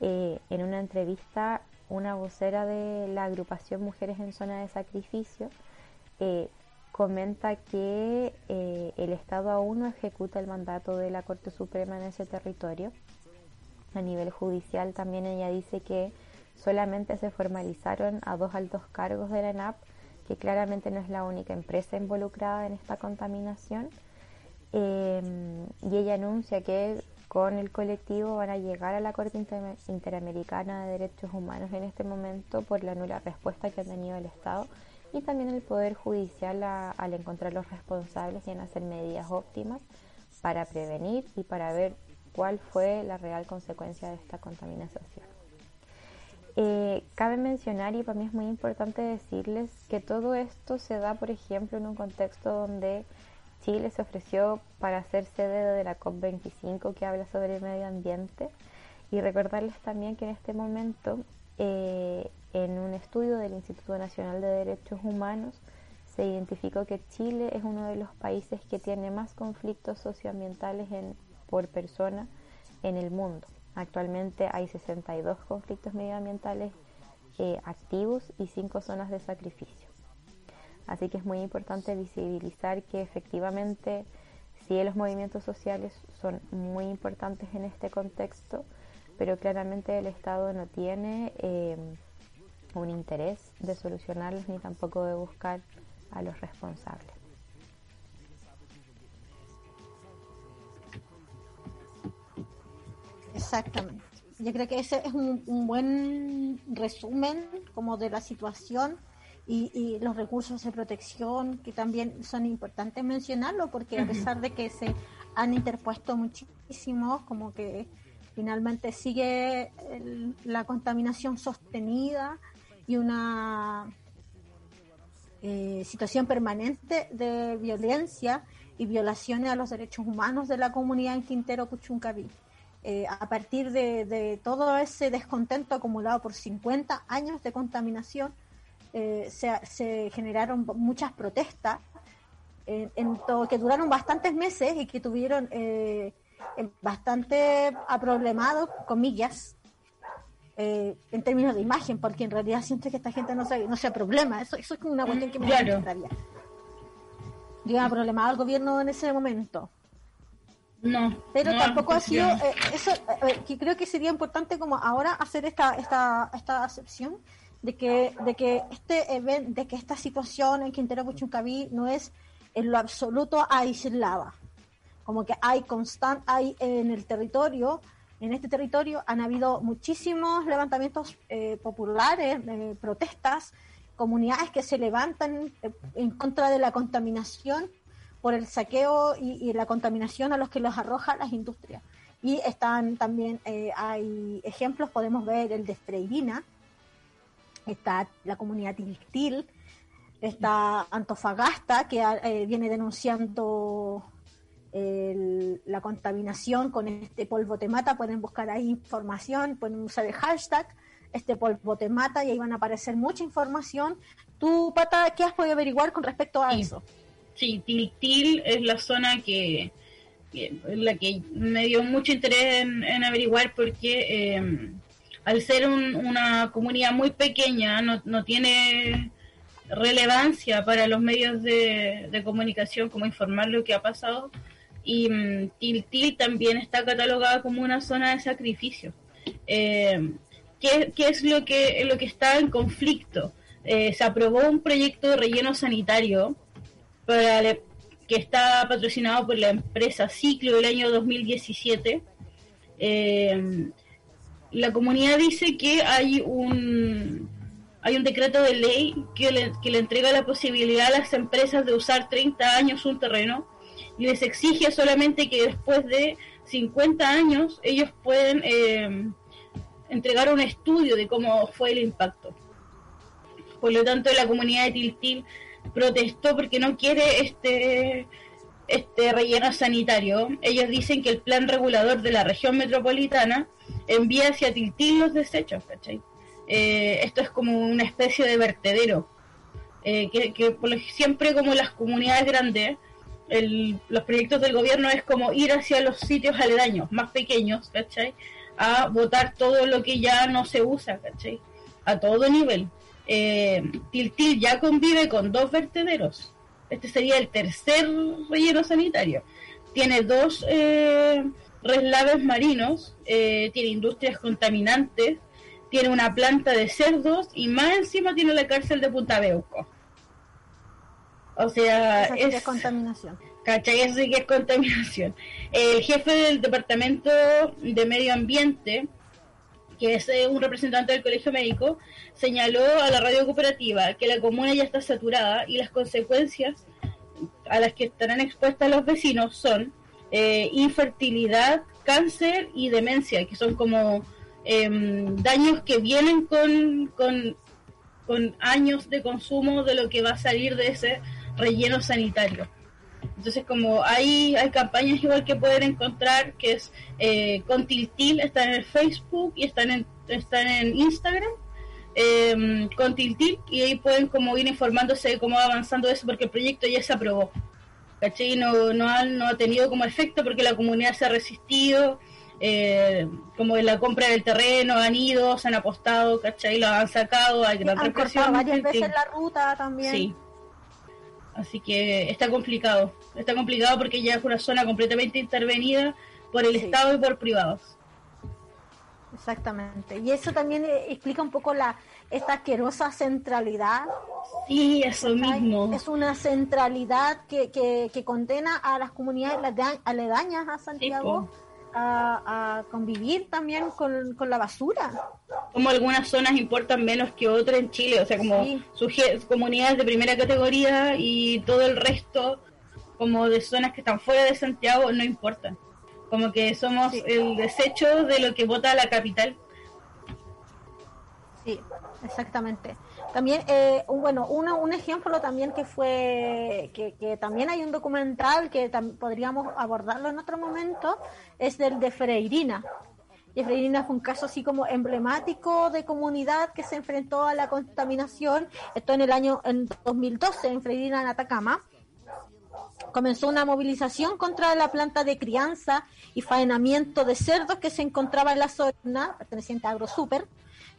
eh, en una entrevista una vocera de la agrupación Mujeres en Zona de Sacrificio eh, comenta que eh, el Estado aún no ejecuta el mandato de la Corte Suprema en ese territorio. A nivel judicial también ella dice que solamente se formalizaron a dos altos cargos de la ENAP, que claramente no es la única empresa involucrada en esta contaminación. Eh, y ella anuncia que con el colectivo van a llegar a la Corte Interamericana de Derechos Humanos en este momento por la nula respuesta que ha tenido el Estado y también el Poder Judicial al encontrar los responsables y en hacer medidas óptimas para prevenir y para ver cuál fue la real consecuencia de esta contaminación. Eh, cabe mencionar, y para mí es muy importante decirles, que todo esto se da, por ejemplo, en un contexto donde Chile se ofreció para ser sede de la COP25 que habla sobre el medio ambiente y recordarles también que en este momento eh, en un estudio del Instituto Nacional de Derechos Humanos se identificó que Chile es uno de los países que tiene más conflictos socioambientales por persona en el mundo. Actualmente hay 62 conflictos medioambientales eh, activos y 5 zonas de sacrificio. Así que es muy importante visibilizar que efectivamente sí los movimientos sociales son muy importantes en este contexto, pero claramente el Estado no tiene eh, un interés de solucionarlos ni tampoco de buscar a los responsables. Exactamente. Yo creo que ese es un, buen resumen como de la situación y, los recursos de protección que también son importantes mencionarlo porque a pesar de que se han interpuesto muchísimos, como que finalmente sigue la contaminación sostenida y una eh, situación permanente de violencia y violaciones a los derechos humanos de la comunidad en Quintero Cuchuncaví. Eh, a partir de, todo ese descontento acumulado por 50 años de contaminación, eh, se, generaron muchas protestas en, todo, que duraron bastantes meses y que tuvieron bastante aproblemado, comillas, eh, en términos de imagen, porque en realidad siento que esta gente no se, no se problema. Eso, eso es una cuestión que me claro. gustaría. Diga, problemado al gobierno en ese momento. No. Pero tampoco ha sido. Eh, eso eh, que creo que sería importante, como ahora, hacer esta, esta, esta acepción de que, de que este de que esta situación en Quintero Puchuncaví no es en lo absoluto aislada como que hay constant, hay en el territorio, en este territorio han habido muchísimos levantamientos eh, populares, eh, protestas, comunidades que se levantan eh, en contra de la contaminación por el saqueo y, la contaminación a los que los arroja las industrias. Y están también, hay ejemplos, podemos ver el de Freirina, está la comunidad textil, está Antofagasta, que viene denunciando la contaminación con este polvo te mata, pueden buscar ahí información, pueden usar el hashtag este polvo te mata y ahí van a aparecer mucha información. ¿Tú, Pata, qué has podido averiguar con respecto a eso? Sí, Tiltil es la zona que, la que me dio mucho interés en, averiguar porque eh, al ser una comunidad muy pequeña no, tiene relevancia para los medios de, comunicación como informar lo que ha pasado y um, Tiltil también está catalogada como una zona de sacrificio. Eh, ¿qué, es lo que, lo que está en conflicto? Eh, se aprobó un proyecto de relleno sanitario que está patrocinado por la empresa Ciclo del año 2017. Eh, la comunidad dice que hay un hay un decreto de ley que le, que le entrega la posibilidad a las empresas de usar 30 años un terreno y les exige solamente que después de 50 años ellos pueden eh, entregar un estudio de cómo fue el impacto. Por lo tanto, la comunidad de Tiltil protestó porque no quiere este este relleno sanitario. Ellos dicen que el plan regulador de la región metropolitana envía hacia Tiltil los desechos, ¿cachai? Eh, esto es como una especie de vertedero, eh, que, siempre como las comunidades grandes, los proyectos del gobierno es como ir hacia los sitios aledaños, más pequeños, ¿cachai? A votar todo lo que ya no se usa, ¿cachai? A todo nivel. Eh, Tiltil ya convive con dos vertederos. Este sería el tercer relleno sanitario. Tiene dos eh, reslaves marinos, tiene industrias contaminantes, tiene una planta de cerdos y más encima tiene la cárcel de Punta Beuco. O sea, es, contaminación. ¿Cachai? Eso sí que es contaminación. El jefe del Departamento de Medio Ambiente, que es eh, un representante del Colegio Médico, señaló a la radio cooperativa que la comuna ya está saturada y las consecuencias a las que estarán expuestas los vecinos son eh, infertilidad, cáncer y demencia, que son como Em, daños que vienen con, con, años de consumo de lo que va a salir de ese relleno sanitario. Entonces, como hay, hay campañas igual que pueden encontrar, que es eh, con Tiltil, están en el Facebook y están en, están en Instagram, eh, con Tiltil, y ahí pueden como ir informándose de cómo va avanzando eso, porque el proyecto ya se aprobó. ¿Cachai? No, no, ha, no ha tenido como efecto porque la comunidad se ha resistido, eh, como en la compra del terreno, han ido, se han apostado, ¿cachai? Lo han sacado, hay gran han cortado varias veces la ruta también. Sí. Así que está complicado. Está complicado porque ya es una zona completamente intervenida por el Estado y por privados. Exactamente. Y eso también eh, explica un poco la esta asquerosa centralidad. Sí, eso mismo. Es una centralidad que, que, que condena a las comunidades aledañas a Santiago a, convivir también con, la basura. Como algunas zonas importan menos que otras en Chile, o sea, como comunidades de primera categoría y todo el resto como de zonas que están fuera de Santiago no importan. Como que somos el desecho de lo que vota la capital. Sí, exactamente. También, eh, un, bueno, un ejemplo también que fue, que, también hay un documental que podríamos abordarlo en otro momento, es del de Freirina. Y Freirina fue un caso así como emblemático de comunidad que se enfrentó a la contaminación. Esto en el año en 2012 en Freirina, en Atacama. Comenzó una movilización contra la planta de crianza y faenamiento de cerdos que se encontraba en la zona perteneciente a AgroSuper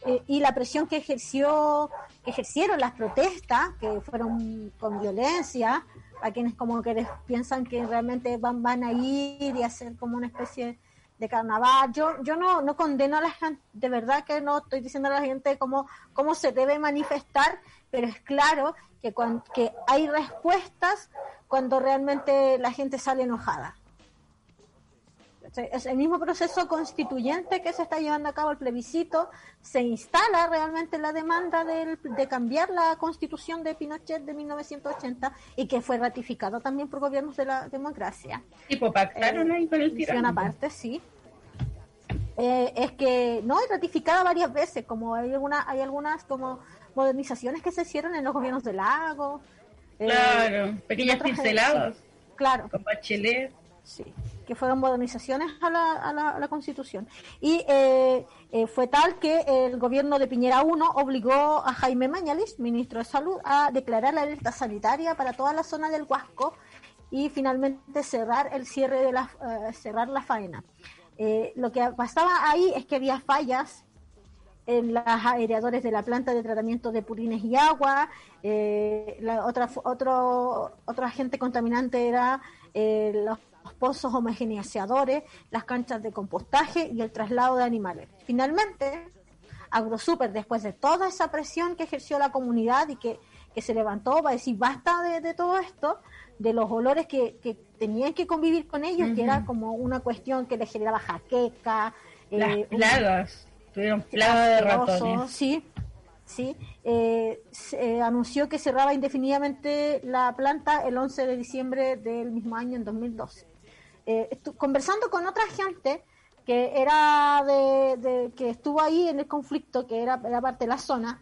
eh, y la presión que ejerció que ejercieron las protestas que fueron con violencia a quienes como que piensan que realmente van van a ir y hacer como una especie de carnaval. Yo yo no no condeno a la gente de verdad que no estoy diciendo a la gente cómo cómo se debe manifestar pero es claro que cuando, que hay respuestas cuando realmente la gente sale enojada es el mismo proceso constituyente que se está llevando a cabo el plebiscito, se instala realmente la demanda de, cambiar la constitución de Pinochet de 1980 y que fue ratificado también por gobiernos de la democracia. Y pues pactaron ahí con el tirano. aparte, sí. Eh, es que no, es ratificada varias veces, como hay, alguna, hay algunas como modernizaciones que se hicieron en los gobiernos de Lago. Eh, claro, pequeñas pinceladas. claro. Con Bachelet. Sí, que fueron modernizaciones a la, a la, Constitución. Y eh, eh, fue tal que el gobierno de Piñera I obligó a Jaime Mañalich, ministro de Salud, a declarar la alerta sanitaria para toda la zona del Huasco y finalmente cerrar el cierre de la, eh, cerrar la faena. Lo que pasaba ahí es que había fallas en los aireadores de la planta de tratamiento de purines y agua. La otra, otro, otro agente contaminante era los pozos homogeneizadores, las canchas de compostaje y el traslado de animales. Finalmente, AgroSuper, después de toda esa presión que ejerció la comunidad y que, que se levantó para decir basta de, de todo esto, de los olores que, que, tenían que convivir con ellos, que era como una cuestión que les generaba jaqueca. Las eh, plagas, tuvieron plaga de ratones. Sí, sí. Eh, se, eh, anunció que cerraba indefinidamente la planta el 11 de diciembre del mismo año, en 2012. Eh, conversando con otra gente que era de, de, que estuvo ahí en el conflicto, que era, era parte de la zona,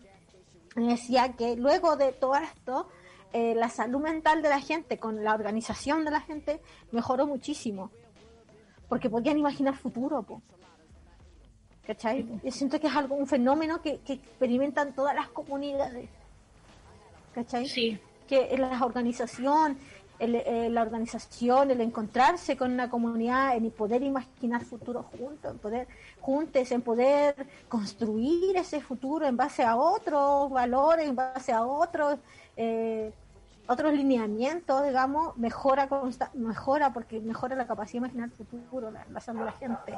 me decía que luego de todo esto, eh, la salud mental de la gente, con la organización de la gente, mejoró muchísimo. Porque podían imaginar futuro, po. ¿cachai? Yo siento que es algo, un fenómeno que, que experimentan todas las comunidades. ¿cachai? Sí. Que la organización, el, eh, la organización, el encontrarse con una comunidad, en poder imaginar futuro juntos, en poder juntes, en poder construir ese futuro en base a otros valores, en base a otros eh, otros lineamientos, digamos, mejora consta mejora porque mejora la capacidad de imaginar el futuro, la, la, salud de la gente,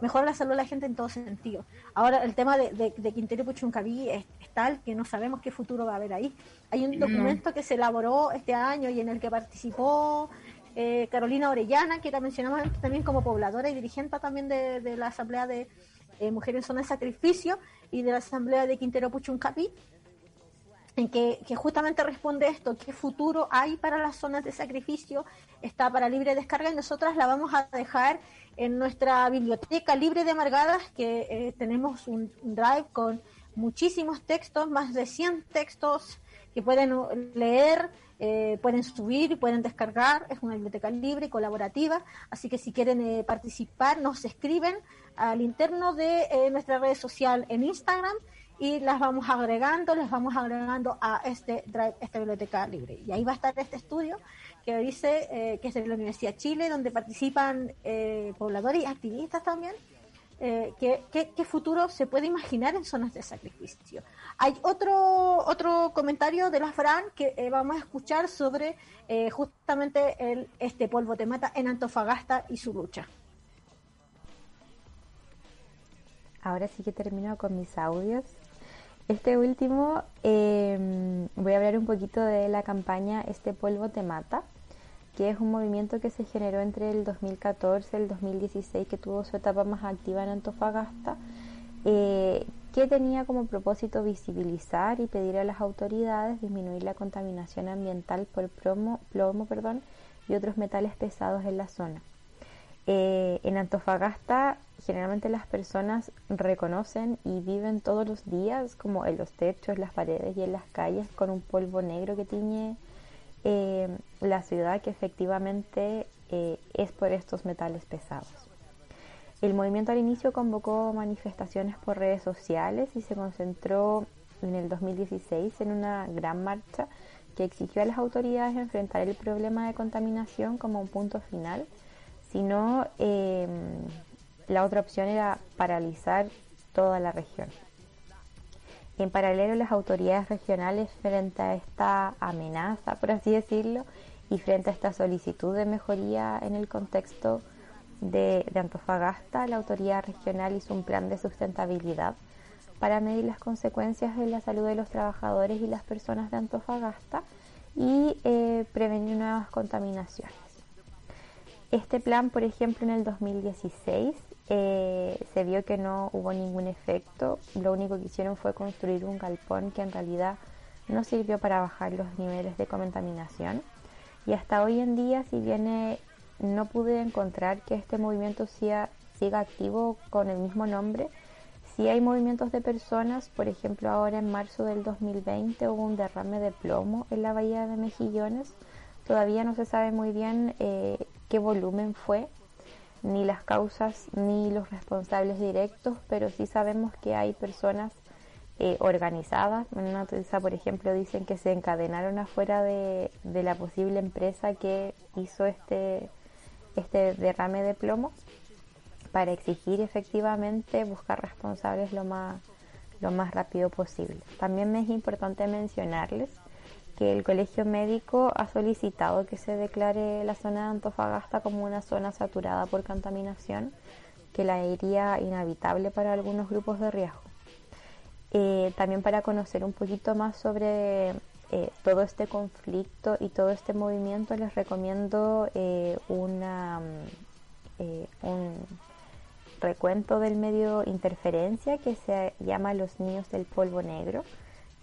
mejora la salud de la gente en todo sentido. Ahora, el tema de, de, de Quintero Puchuncaví es, es, tal que no sabemos qué futuro va a haber ahí. Hay un documento no. que se elaboró este año y en el que participó eh, Carolina Orellana, que la mencionamos también como pobladora y dirigente también de, de la Asamblea de eh, Mujeres en Zona de Sacrificio y de la Asamblea de Quintero Puchuncaví en que, que, justamente responde esto, qué futuro hay para las zonas de sacrificio, está para libre descarga y nosotras la vamos a dejar en nuestra biblioteca libre de amargadas, que eh, tenemos un, un, drive con muchísimos textos, más de 100 textos que pueden leer, eh, pueden subir, pueden descargar, es una biblioteca libre y colaborativa, así que si quieren eh, participar nos escriben al interno de eh, nuestra red social en Instagram y las vamos agregando, les vamos agregando a este drive, esta biblioteca libre. Y ahí va a estar este estudio que dice eh, que es de la Universidad de Chile, donde participan eh, pobladores y activistas también. Eh, ¿qué, qué, futuro se puede imaginar en zonas de sacrificio? Hay otro otro comentario de la Fran que eh, vamos a escuchar sobre justamente el este polvo te mata en Antofagasta y su lucha. Ahora sí que termino con mis audios. Este último, eh, voy a hablar un poquito de la campaña Este polvo te mata, que es un movimiento que se generó entre el 2014 y el 2016, que tuvo su etapa más activa en Antofagasta, eh, que tenía como propósito visibilizar y pedir a las autoridades disminuir la contaminación ambiental por plomo, plomo perdón, y otros metales pesados en la zona. Eh, en Antofagasta generalmente las personas reconocen y viven todos los días como en los techos, las paredes y en las calles con un polvo negro que tiñe eh, la ciudad que efectivamente eh, es por estos metales pesados. El movimiento al inicio convocó manifestaciones por redes sociales y se concentró en el 2016 en una gran marcha que exigió a las autoridades enfrentar el problema de contaminación como un punto final sino eh, la otra opción era paralizar toda la región. En paralelo, las autoridades regionales, frente a esta amenaza, por así decirlo, y frente a esta solicitud de mejoría en el contexto de, Antofagasta, la autoridad regional hizo un plan de sustentabilidad para medir las consecuencias de la salud de los trabajadores y las personas de Antofagasta y eh, prevenir nuevas contaminaciones. Este plan, por ejemplo, en el 2016 eh, se vio que no hubo ningún efecto. Lo único que hicieron fue construir un galpón que en realidad no sirvió para bajar los niveles de contaminación. Y hasta hoy en día, si bien eh, no pude encontrar que este movimiento siga, siga activo con el mismo nombre, sí hay movimientos de personas. Por ejemplo, ahora en marzo del 2020 hubo un derrame de plomo en la bahía de Mejillones. Todavía no se sabe muy bien eh, qué volumen fue, ni las causas, ni los responsables directos, pero sí sabemos que hay personas eh, organizadas. Una noticia, por ejemplo, dicen que se encadenaron afuera de, de la posible empresa que hizo este, este derrame de plomo para exigir efectivamente buscar responsables lo más, lo más rápido posible. También es importante mencionarles que el Colegio Médico ha solicitado que se declare la zona de Antofagasta como una zona saturada por contaminación, que la iría inhabitable para algunos grupos de riesgo. Eh, también para conocer un poquito más sobre eh, todo este conflicto y todo este movimiento, les recomiendo eh, una, un recuento del medio Interferencia que se llama Los Niños del Polvo Negro,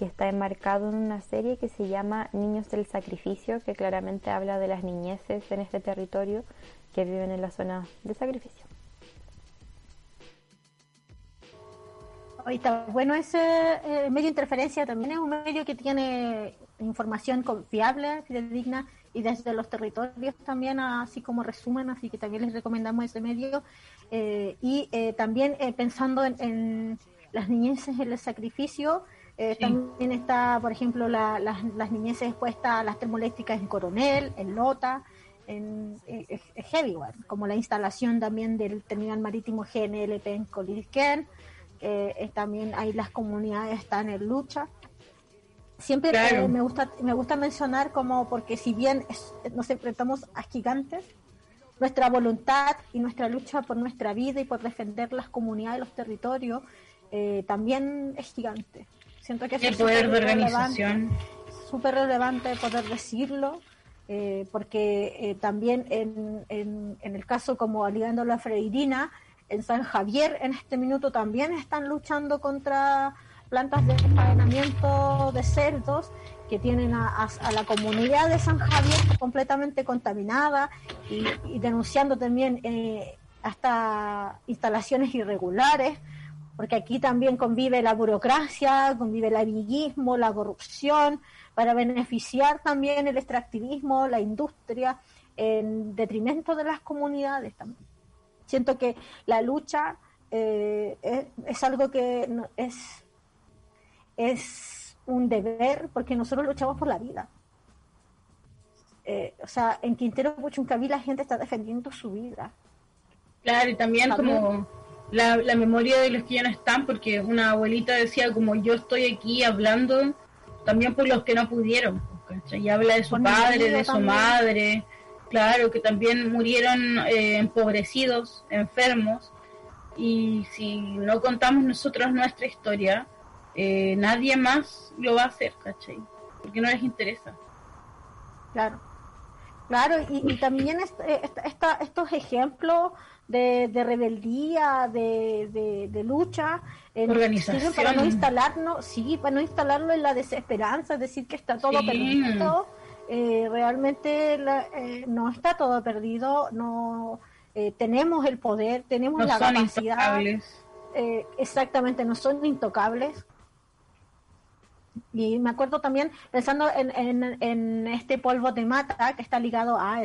que está enmarcado en una serie que se llama Niños del Sacrificio, que claramente habla de las niñeces en este territorio que viven en la zona de sacrificio. Ahorita, bueno, ese eh, medio interferencia también es un medio que tiene información confiable, fidedigna y desde los territorios también, así como resumen, así que también les recomendamos ese medio. Eh, y eh, también pensando en, las niñeces en el sacrificio, también está, por ejemplo, las niñeces expuestas a las termoeléctricas en Coronel, en Lota, en, Heavy, como la instalación también del terminal marítimo GNLP en Colilquén eh, también ahí las comunidades están en lucha. Siempre eh, me gusta me gusta mencionar como porque si bien nos enfrentamos a gigantes, nuestra voluntad y nuestra lucha por nuestra vida y por defender las comunidades y los territorios eh, también es gigante. Siento que es el poder de organización súper relevante poder decirlo. porque también en, en, en, el caso como aliándolo a Freirina, en San Javier en este minuto también están luchando contra plantas de encadenamiento de cerdos que tienen a, la comunidad de San Javier completamente contaminada y, denunciando también eh, hasta instalaciones irregulares, porque aquí también convive la burocracia, convive el amiguismo, la corrupción, para beneficiar también el extractivismo, la industria, en detrimento de las comunidades también. Siento que la lucha eh, es, algo que es, es un deber porque nosotros luchamos por la vida. Eh, o sea, en Quintero Puchuncaví la gente está defendiendo su vida. Claro, y también como la, la, memoria de los que ya no están, porque una abuelita decía como yo estoy aquí hablando también por los que no pudieron, y habla de su padre, de su madre, Claro, que también murieron eh, empobrecidos, enfermos, y si no contamos nosotros nuestra historia, eh, nadie más lo va a hacer, ¿cachai? Porque no les interesa. Claro, claro, y, también eh, estos ejemplos de, rebeldía, de, lucha, Organización. para no instalarnos, sí, para no instalarlo en la desesperanza, decir que está todo perdido eh, realmente eh, no está todo perdido, no eh, tenemos el poder, tenemos la capacidad. exactamente, no son intocables. Y me acuerdo también, pensando en, este polvo de mata que está ligado a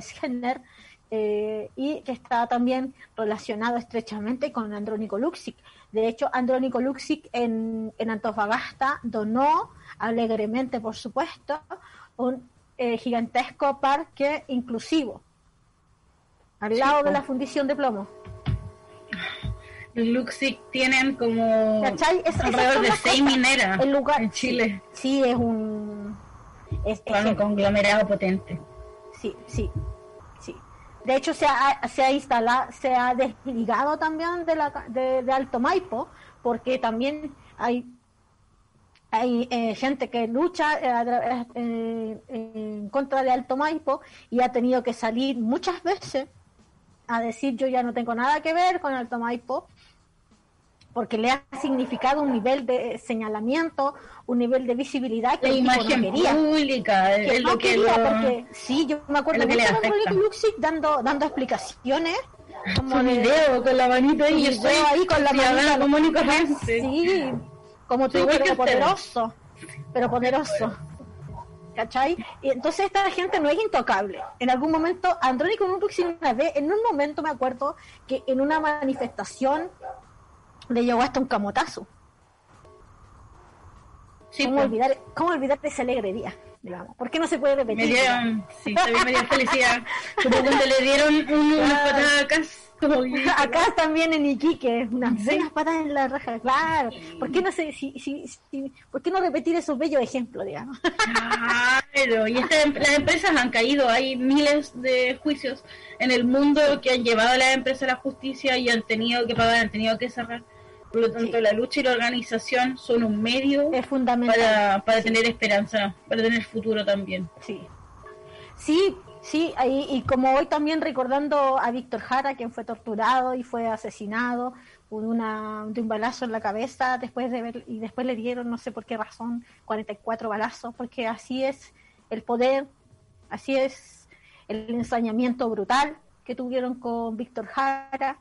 Schenner y que está también relacionado estrechamente con Andrónico Luxic. De hecho, Andrónico Luxic en, en Antofagasta donó alegremente, por supuesto, un eh, gigantesco parque inclusivo al lado de la fundición de plomo. Luxic tienen como alrededor de seis mineras en Chile. Sí, es un es, un conglomerado potente. Sí, sí. De hecho se ha, se ha instalado, se ha desligado también de, la, de Alto Maipo, porque también hay hay eh, gente que lucha eh, eh, en contra de Alto Maipo y ha tenido que salir muchas veces a decir yo ya no tengo nada que ver con Alto Maipo porque le ha significado un nivel de señalamiento, un nivel de visibilidad que la imagen pública que no quería, porque sí, yo me acuerdo mucho de Luxic dando dando explicaciones como de, video con la manita y yo ahí con la manita común y Sí, como tú, pero poderoso. Pero poderoso. ¿cachai? Y entonces esta gente no es intocable. En algún momento, Andrónico Nurux una vez, en un momento me acuerdo que en una manifestación le llegó hasta un camotazo. ¿Cómo, pues. olvidar, ¿Cómo olvidar ese alegre día? Digamos? ¿Por qué no se puede repetir? Me dieron, sí, también me dio felicidad. Como cuando le dieron un, unas patadas acá. Acá también en Iquique, unas buenas patas en la raja, claro. ¿Por qué no se, si, si, si- ¿por qué no repetir esos bellos ejemplos, digamos? Claro, y estas em- las empresas han caído. Hay miles de juicios en el mundo que han llevado a las empresas a la justicia y han tenido que pagar, han tenido que cerrar. Por lo tanto, Sí. la lucha y la organización son un medio Es fundamental. para, para Sí. tener esperanza, para tener futuro también. Sí, sí, sí, ahí, y como hoy también recordando a Víctor Jara, quien fue torturado y fue asesinado por una, de un balazo en la cabeza, después de ver, y después le dieron, no sé por qué razón, 44 balazos, porque así es el poder, así es el ensañamiento brutal que tuvieron con Víctor Jara,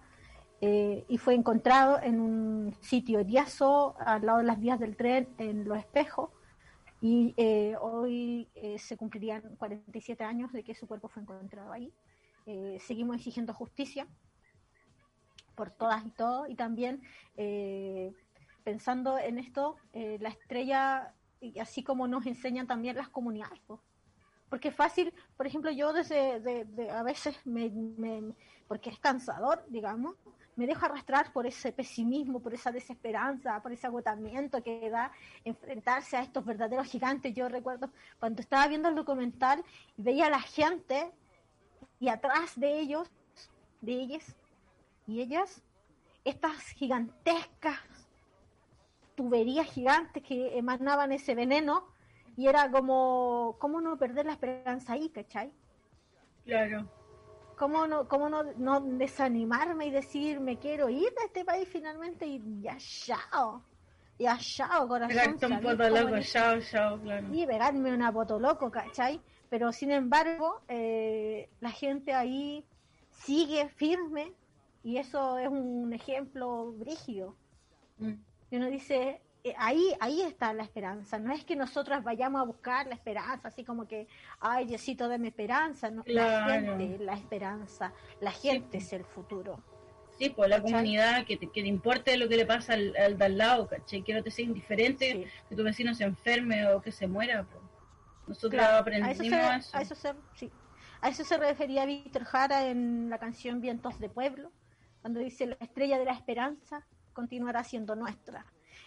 eh, y fue encontrado en un sitio eriazo al lado de las vías del tren en Los Espejos, y eh, hoy eh, se cumplirían 47 años de que su cuerpo fue encontrado ahí. Eh, seguimos exigiendo justicia por todas y todos y también eh, pensando en esto, eh, la estrella, así como nos enseñan también las comunidades. po. Porque es fácil, por ejemplo, yo desde de, de- a veces, me, me- porque es cansador, digamos, me dejo arrastrar por ese pesimismo, por esa desesperanza, por ese agotamiento que da enfrentarse a estos verdaderos gigantes. Yo recuerdo cuando estaba viendo el documental y veía a la gente y atrás de ellos, de ellas y ellas, estas gigantescas tuberías gigantes que emanaban ese veneno y era como, ¿cómo no perder la esperanza ahí, cachai? Claro. ¿Cómo no, cómo no, no desanimarme y decir, me quiero ir de este país finalmente y ya chao? Ya chao, corazón. Pegarte un salir poto como loco, en- chao, chao, claro. y pegarme una poto loco, ¿cachai? Pero sin embargo, eh, la gente ahí sigue firme y eso es un ejemplo brígido. Mm. Y uno dice, ahí, ahí está la esperanza. No es que nosotros vayamos a buscar la esperanza, así como que, ay, Diosito, dame esperanza. No, Claro. La gente la esperanza. La gente es el futuro. Sí, pues la ¿Cachai? comunidad, que te, que te importe lo que le pasa al, al de al lado, ¿cachai? Que no te sea indiferente Sí. que tu vecino se enferme o que se muera. Pues. Nosotros Claro, a aprendimos eso, se, eso. a eso se- sí. A eso se refería Víctor Jara en la canción Vientos de Pueblo, cuando dice la estrella de la esperanza continuará siendo nuestra.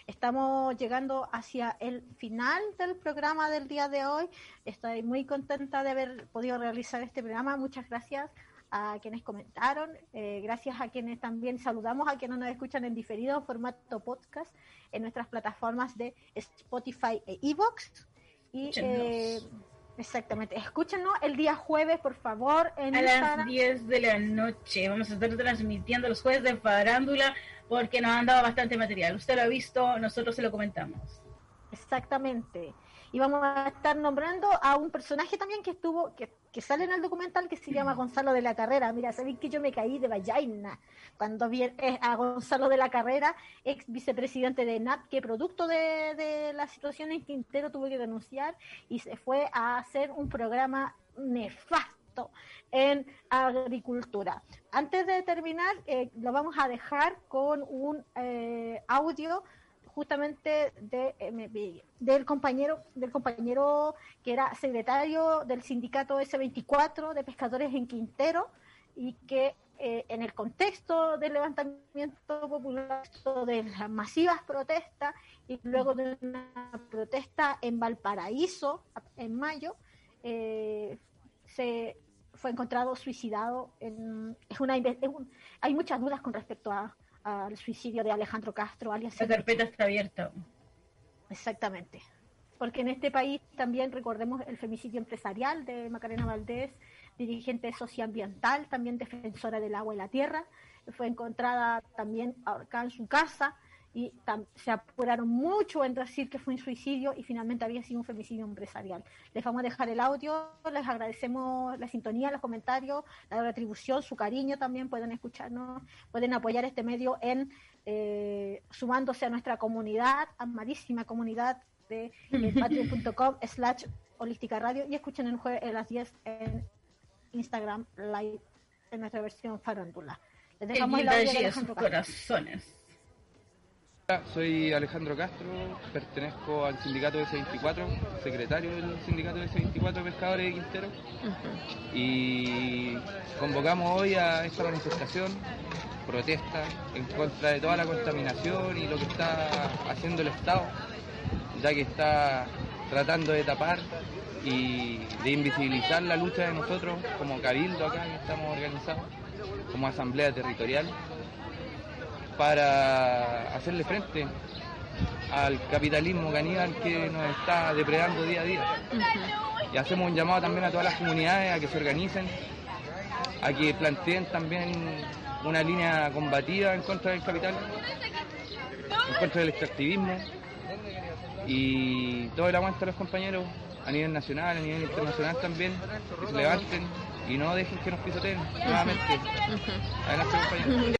Estamos llegando hacia el final del programa del día de hoy. Estoy muy contenta de haber podido realizar este programa. Muchas gracias a quienes comentaron, eh, gracias a quienes también saludamos a quienes nos escuchan en diferido formato podcast en nuestras plataformas de Spotify e Evox. Y eh, exactamente, escúchenos el día jueves, por favor, en A las Instagram. 10 de la noche vamos a estar transmitiendo los jueves de farándula porque nos han dado bastante material. Usted lo ha visto, nosotros se lo comentamos. Exactamente. Y vamos a estar nombrando a un personaje también que estuvo, que, que sale en el documental que se llama Gonzalo de la Carrera. Mira, sabéis que yo me caí de vallaina cuando vi eh, a Gonzalo de la Carrera, ex vicepresidente de NAT, que producto de, de la situación en Quintero tuvo que denunciar y se fue a hacer un programa nefasto en agricultura. Antes de terminar, eh, lo vamos a dejar con un eh, audio justamente eh, del compañero del compañero que era secretario del sindicato S24 de pescadores en Quintero y que en el contexto del levantamiento popular de las masivas protestas y luego de una protesta en Valparaíso en mayo se fue encontrado suicidado en, es una es un- hay muchas dudas con respecto a- al suicidio de Alejandro Castro alias La carpeta está abierta. Exactamente. Porque en este país también recordemos el femicidio empresarial de Macarena Valdés, dirigente socioambiental, también defensora del agua y la tierra. Fue encontrada también ahorcada en su casa y se apuraron mucho en decir que fue un suicidio y finalmente había sido un femicidio empresarial. Les vamos a dejar el audio, les agradecemos la sintonía, los comentarios, la retribución, su cariño también, pueden escucharnos, pueden apoyar este medio en eh, sumándose a nuestra comunidad, amadísima comunidad de eh, patreon.com slash Holística Radio y escuchen el jueves a las 10 en Instagram Live en nuestra versión farándula. Les dejamos el audio de Alejandro corazones. Soy Alejandro Castro, pertenezco al sindicato S24, secretario del sindicato S24 Pescadores de Quintero. Y convocamos hoy a esta manifestación, protesta en contra de toda la contaminación y lo que está haciendo el Estado, ya que está tratando de tapar y de invisibilizar la lucha de nosotros como cabildo acá que estamos organizados, como asamblea territorial para hacerle frente al capitalismo caníbal que nos está depredando día a día. Y hacemos un llamado también a todas las comunidades a que se organicen, a que planteen también una línea combativa en contra del capital, en contra del extractivismo y todo el aguante a los compañeros a nivel nacional, a nivel internacional también, que se levanten y no dejen que nos pisoteen nuevamente. Adelante compañeros.